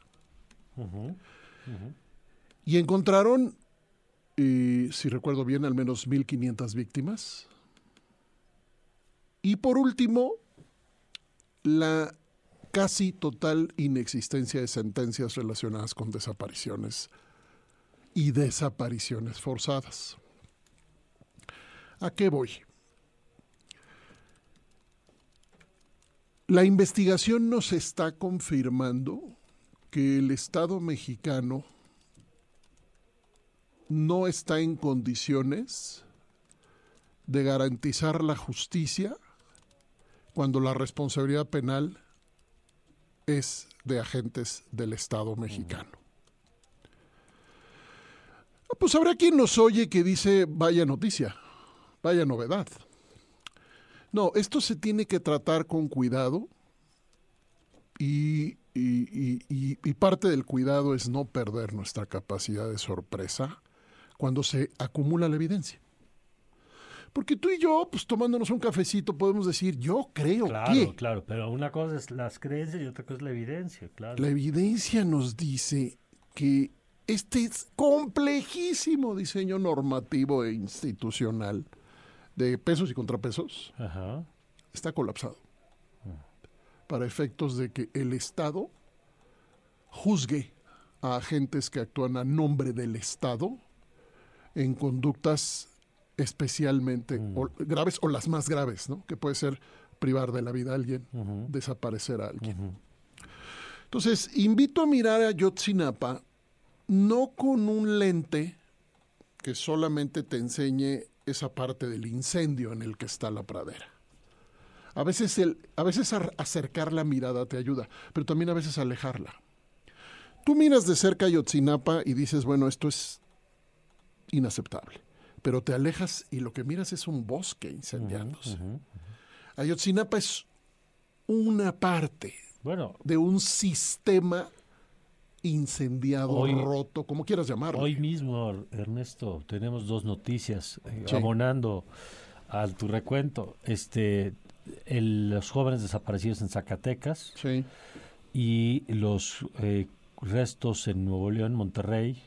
Y encontraron, eh, si recuerdo bien, al menos 1.500 víctimas. Y por último, la casi total inexistencia de sentencias relacionadas con desapariciones y desapariciones forzadas. ¿A qué voy? La investigación nos está confirmando que el Estado mexicano no está en condiciones de garantizar la justicia cuando la responsabilidad penal es de agentes del Estado mexicano. Pues habrá quien nos oye que dice, vaya noticia, vaya novedad. No, esto se tiene que tratar con cuidado y, y- y- y- y parte del cuidado es no perder nuestra capacidad de sorpresa cuando se acumula la evidencia. Porque tú y yo, pues tomándonos un cafecito, podemos decir, yo creo Claro, que claro, pero una cosa es las creencias y otra cosa es la evidencia, claro. la evidencia nos dice que este es complejísimo diseño normativo e institucional de pesos y contrapesos Ajá. está colapsado para efectos de que el Estado juzgue a agentes que actúan a nombre del Estado en conductas especialmente o- graves o las más graves, ¿no? Que puede ser privar de la vida a alguien, desaparecer a alguien. Entonces, invito a mirar a Yotzinapa no con un lente que solamente te enseñe esa parte del incendio en el que está la pradera. A veces, el, a veces ar- acercar la mirada te ayuda, pero también a veces alejarla. Tú miras de cerca a Yotzinapa y dices, bueno, esto es inaceptable. Pero te alejas y lo que miras es un bosque incendiándose. Ayotzinapa es una parte Bueno, de un sistema incendiado, roto, como quieras llamarlo. Hoy mismo, Ernesto, tenemos dos noticias eh, abonando al tu recuento. Este, los jóvenes desaparecidos en Zacatecas y los eh, restos en Nuevo León, Monterrey,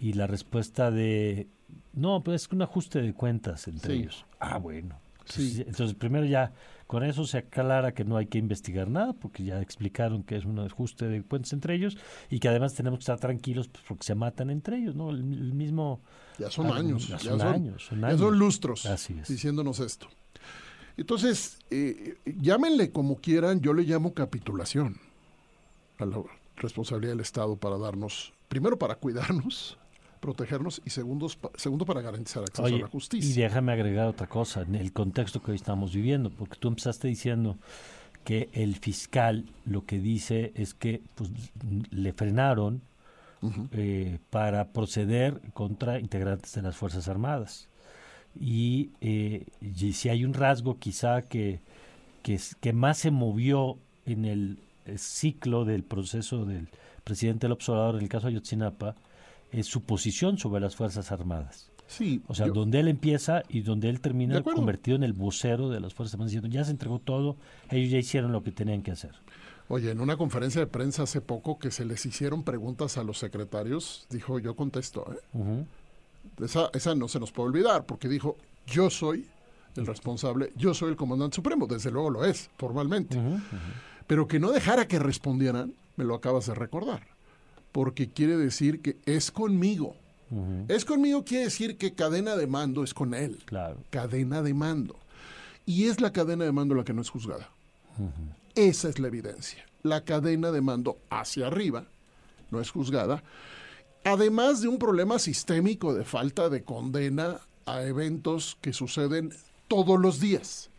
y la respuesta de no, pues es un ajuste de cuentas entre ellos. Ah, bueno. Entonces, primero ya con eso se aclara que no hay que investigar nada, porque ya explicaron que es un ajuste de cuentas entre ellos y que además tenemos que estar tranquilos pues, porque se matan entre ellos, ¿no? El, mismo... Ya son años. Ya son, años, Ya son lustros Así es. diciéndonos esto. Entonces, eh, llámenle como quieran, yo le llamo capitulación a la responsabilidad del Estado para darnos, primero para cuidarnos, protegernos y segundos, segundo para garantizar acceso a la justicia. Y déjame agregar otra cosa, en el contexto que hoy estamos viviendo, porque tú empezaste diciendo que el fiscal lo que dice es que pues, le frenaron eh, para proceder contra integrantes de las Fuerzas Armadas. Y, eh, y si hay un rasgo quizá que, que, que más se movió en el ciclo del proceso del presidente del observador en el caso de Ayotzinapa, es su posición sobre las Fuerzas Armadas. Sí. O sea, donde él empieza y donde él termina convertido en el vocero de las Fuerzas Armadas, diciendo, ya se entregó todo, ellos ya hicieron lo que tenían que hacer. Oye, en una conferencia de prensa hace poco que se les hicieron preguntas a los secretarios, dijo, yo contesto. ¿eh? esa, esa no se nos puede olvidar, porque dijo, yo soy el responsable, yo soy el comandante supremo, desde luego lo es, formalmente. Pero que no dejara que respondieran, me lo acabas de recordar porque quiere decir que es conmigo. Es conmigo quiere decir que cadena de mando es con él. Claro. Cadena de mando. Y es la cadena de mando la que no es juzgada. Esa es la evidencia. La cadena de mando hacia arriba no es juzgada. Además de un problema sistémico de falta de condena a eventos que suceden todos los días.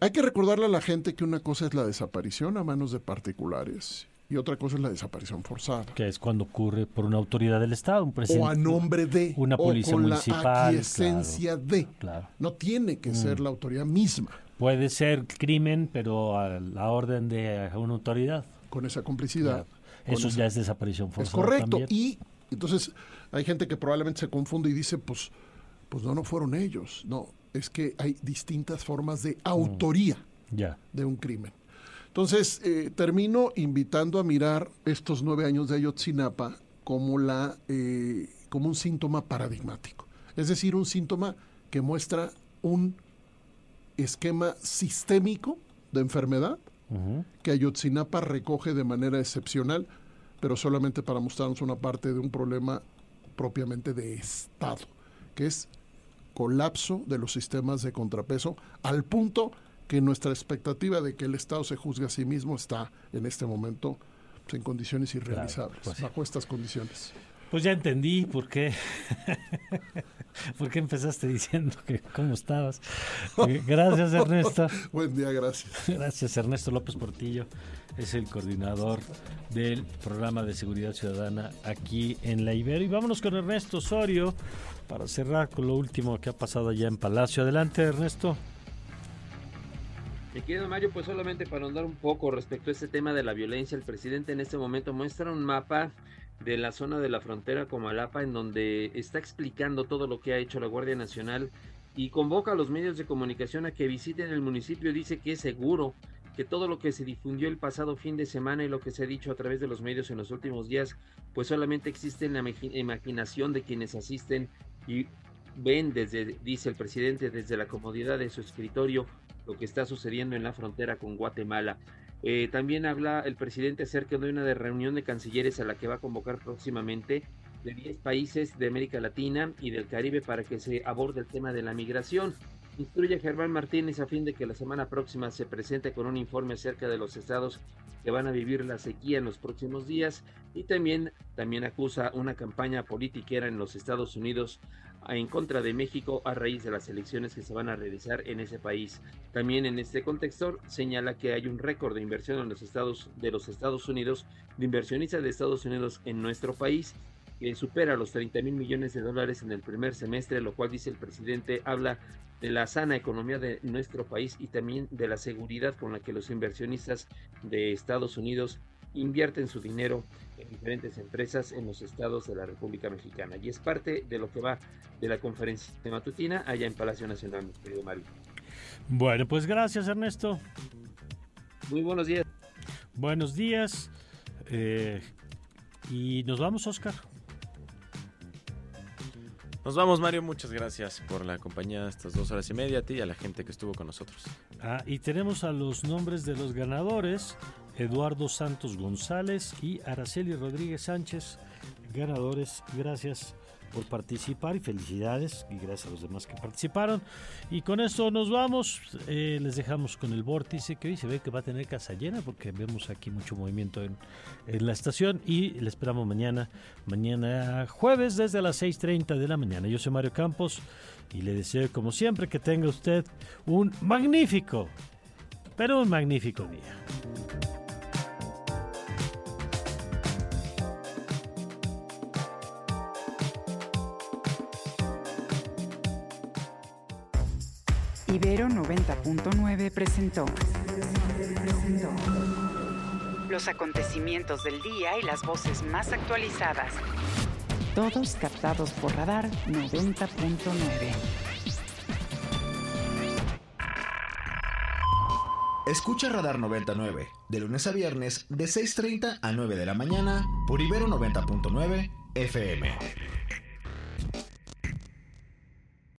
Hay que recordarle a la gente que una cosa es la desaparición a manos de particulares y otra cosa es la desaparición forzada. Que es cuando ocurre por una autoridad del Estado, un presidente. O a nombre de. Una policía o con municipal. La aquiescencia de. Claro. No tiene que ser mm. la autoridad misma. Puede ser crimen, pero a la orden de una autoridad. Con esa complicidad. Eso ya es desaparición forzada. Es correcto. Y entonces hay gente que probablemente se confunde y dice, pues, pues no, no fueron ellos. No, es que hay distintas formas de autoría mm. de un crimen. Entonces, eh, termino invitando a mirar estos nueve años de Ayotzinapa como, la, eh, como un síntoma paradigmático. Es decir, un síntoma que muestra un esquema sistémico de enfermedad que Ayotzinapa recoge de manera excepcional, pero solamente para mostrarnos una parte de un problema propiamente de Estado, que es colapso de los sistemas de contrapeso al punto que nuestra expectativa de que el Estado se juzgue a sí mismo está en este momento pues, en condiciones irrealizables, pues bajo estas condiciones. Pues ya entendí por qué. ¿Por qué empezaste diciendo que cómo estabas? Eh, gracias, Ernesto. Buen día, gracias. Gracias, Ernesto López Portillo. Es el coordinador del programa de seguridad ciudadana aquí en la Ibero. Y vámonos con Ernesto Osorio para cerrar con lo último que ha pasado allá en Palacio. Adelante, Ernesto. Mi querido Mario, pues solamente para ahondar un poco respecto a este tema de la violencia, el presidente en este momento muestra un mapa de la zona de la frontera con Malapa en donde está explicando todo lo que ha hecho la Guardia Nacional y convoca a los medios de comunicación a que visiten el municipio. Dice que es seguro, que todo lo que se difundió el pasado fin de semana y lo que se ha dicho a través de los medios en los últimos días, pues solamente existe en la imaginación de quienes asisten y ven desde, dice el presidente, desde la comodidad de su escritorio lo que está sucediendo en la frontera con Guatemala. Eh, también habla el presidente acerca de una de reunión de cancilleres a la que va a convocar próximamente de 10 países de América Latina y del Caribe para que se aborde el tema de la migración. Instruye a Germán Martínez a fin de que la semana próxima se presente con un informe acerca de los estados que van a vivir la sequía en los próximos días y también, también acusa una campaña politiquera en los Estados Unidos en contra de México a raíz de las elecciones que se van a realizar en ese país. También en este contexto señala que hay un récord de inversión en los estados de los Estados Unidos, de inversionistas de Estados Unidos en nuestro país, que supera los 30 mil millones de dólares en el primer semestre, lo cual dice el presidente habla de la sana economía de nuestro país y también de la seguridad con la que los inversionistas de Estados Unidos invierten su dinero en diferentes empresas en los estados de la República Mexicana. Y es parte de lo que va de la conferencia matutina allá en Palacio Nacional, mi querido Mario. Bueno, pues gracias Ernesto. Muy buenos días. Buenos días. Eh, y nos vamos, Oscar. Nos vamos, Mario. Muchas gracias por la compañía estas dos horas y media a ti y a la gente que estuvo con nosotros. Ah, y tenemos a los nombres de los ganadores: Eduardo Santos González y Araceli Rodríguez Sánchez. Ganadores, gracias por participar y felicidades y gracias a los demás que participaron. Y con esto nos vamos, eh, les dejamos con el vórtice que hoy se ve que va a tener casa llena porque vemos aquí mucho movimiento en, en la estación y le esperamos mañana, mañana jueves desde las 6.30 de la mañana. Yo soy Mario Campos y le deseo como siempre que tenga usted un magnífico, pero un magnífico día. Ibero 90.9 presentó los acontecimientos del día y las voces más actualizadas. Todos captados por Radar 90.9. Escucha Radar 99, de lunes a viernes, de 6.30 a 9 de la mañana, por Ibero 90.9 FM.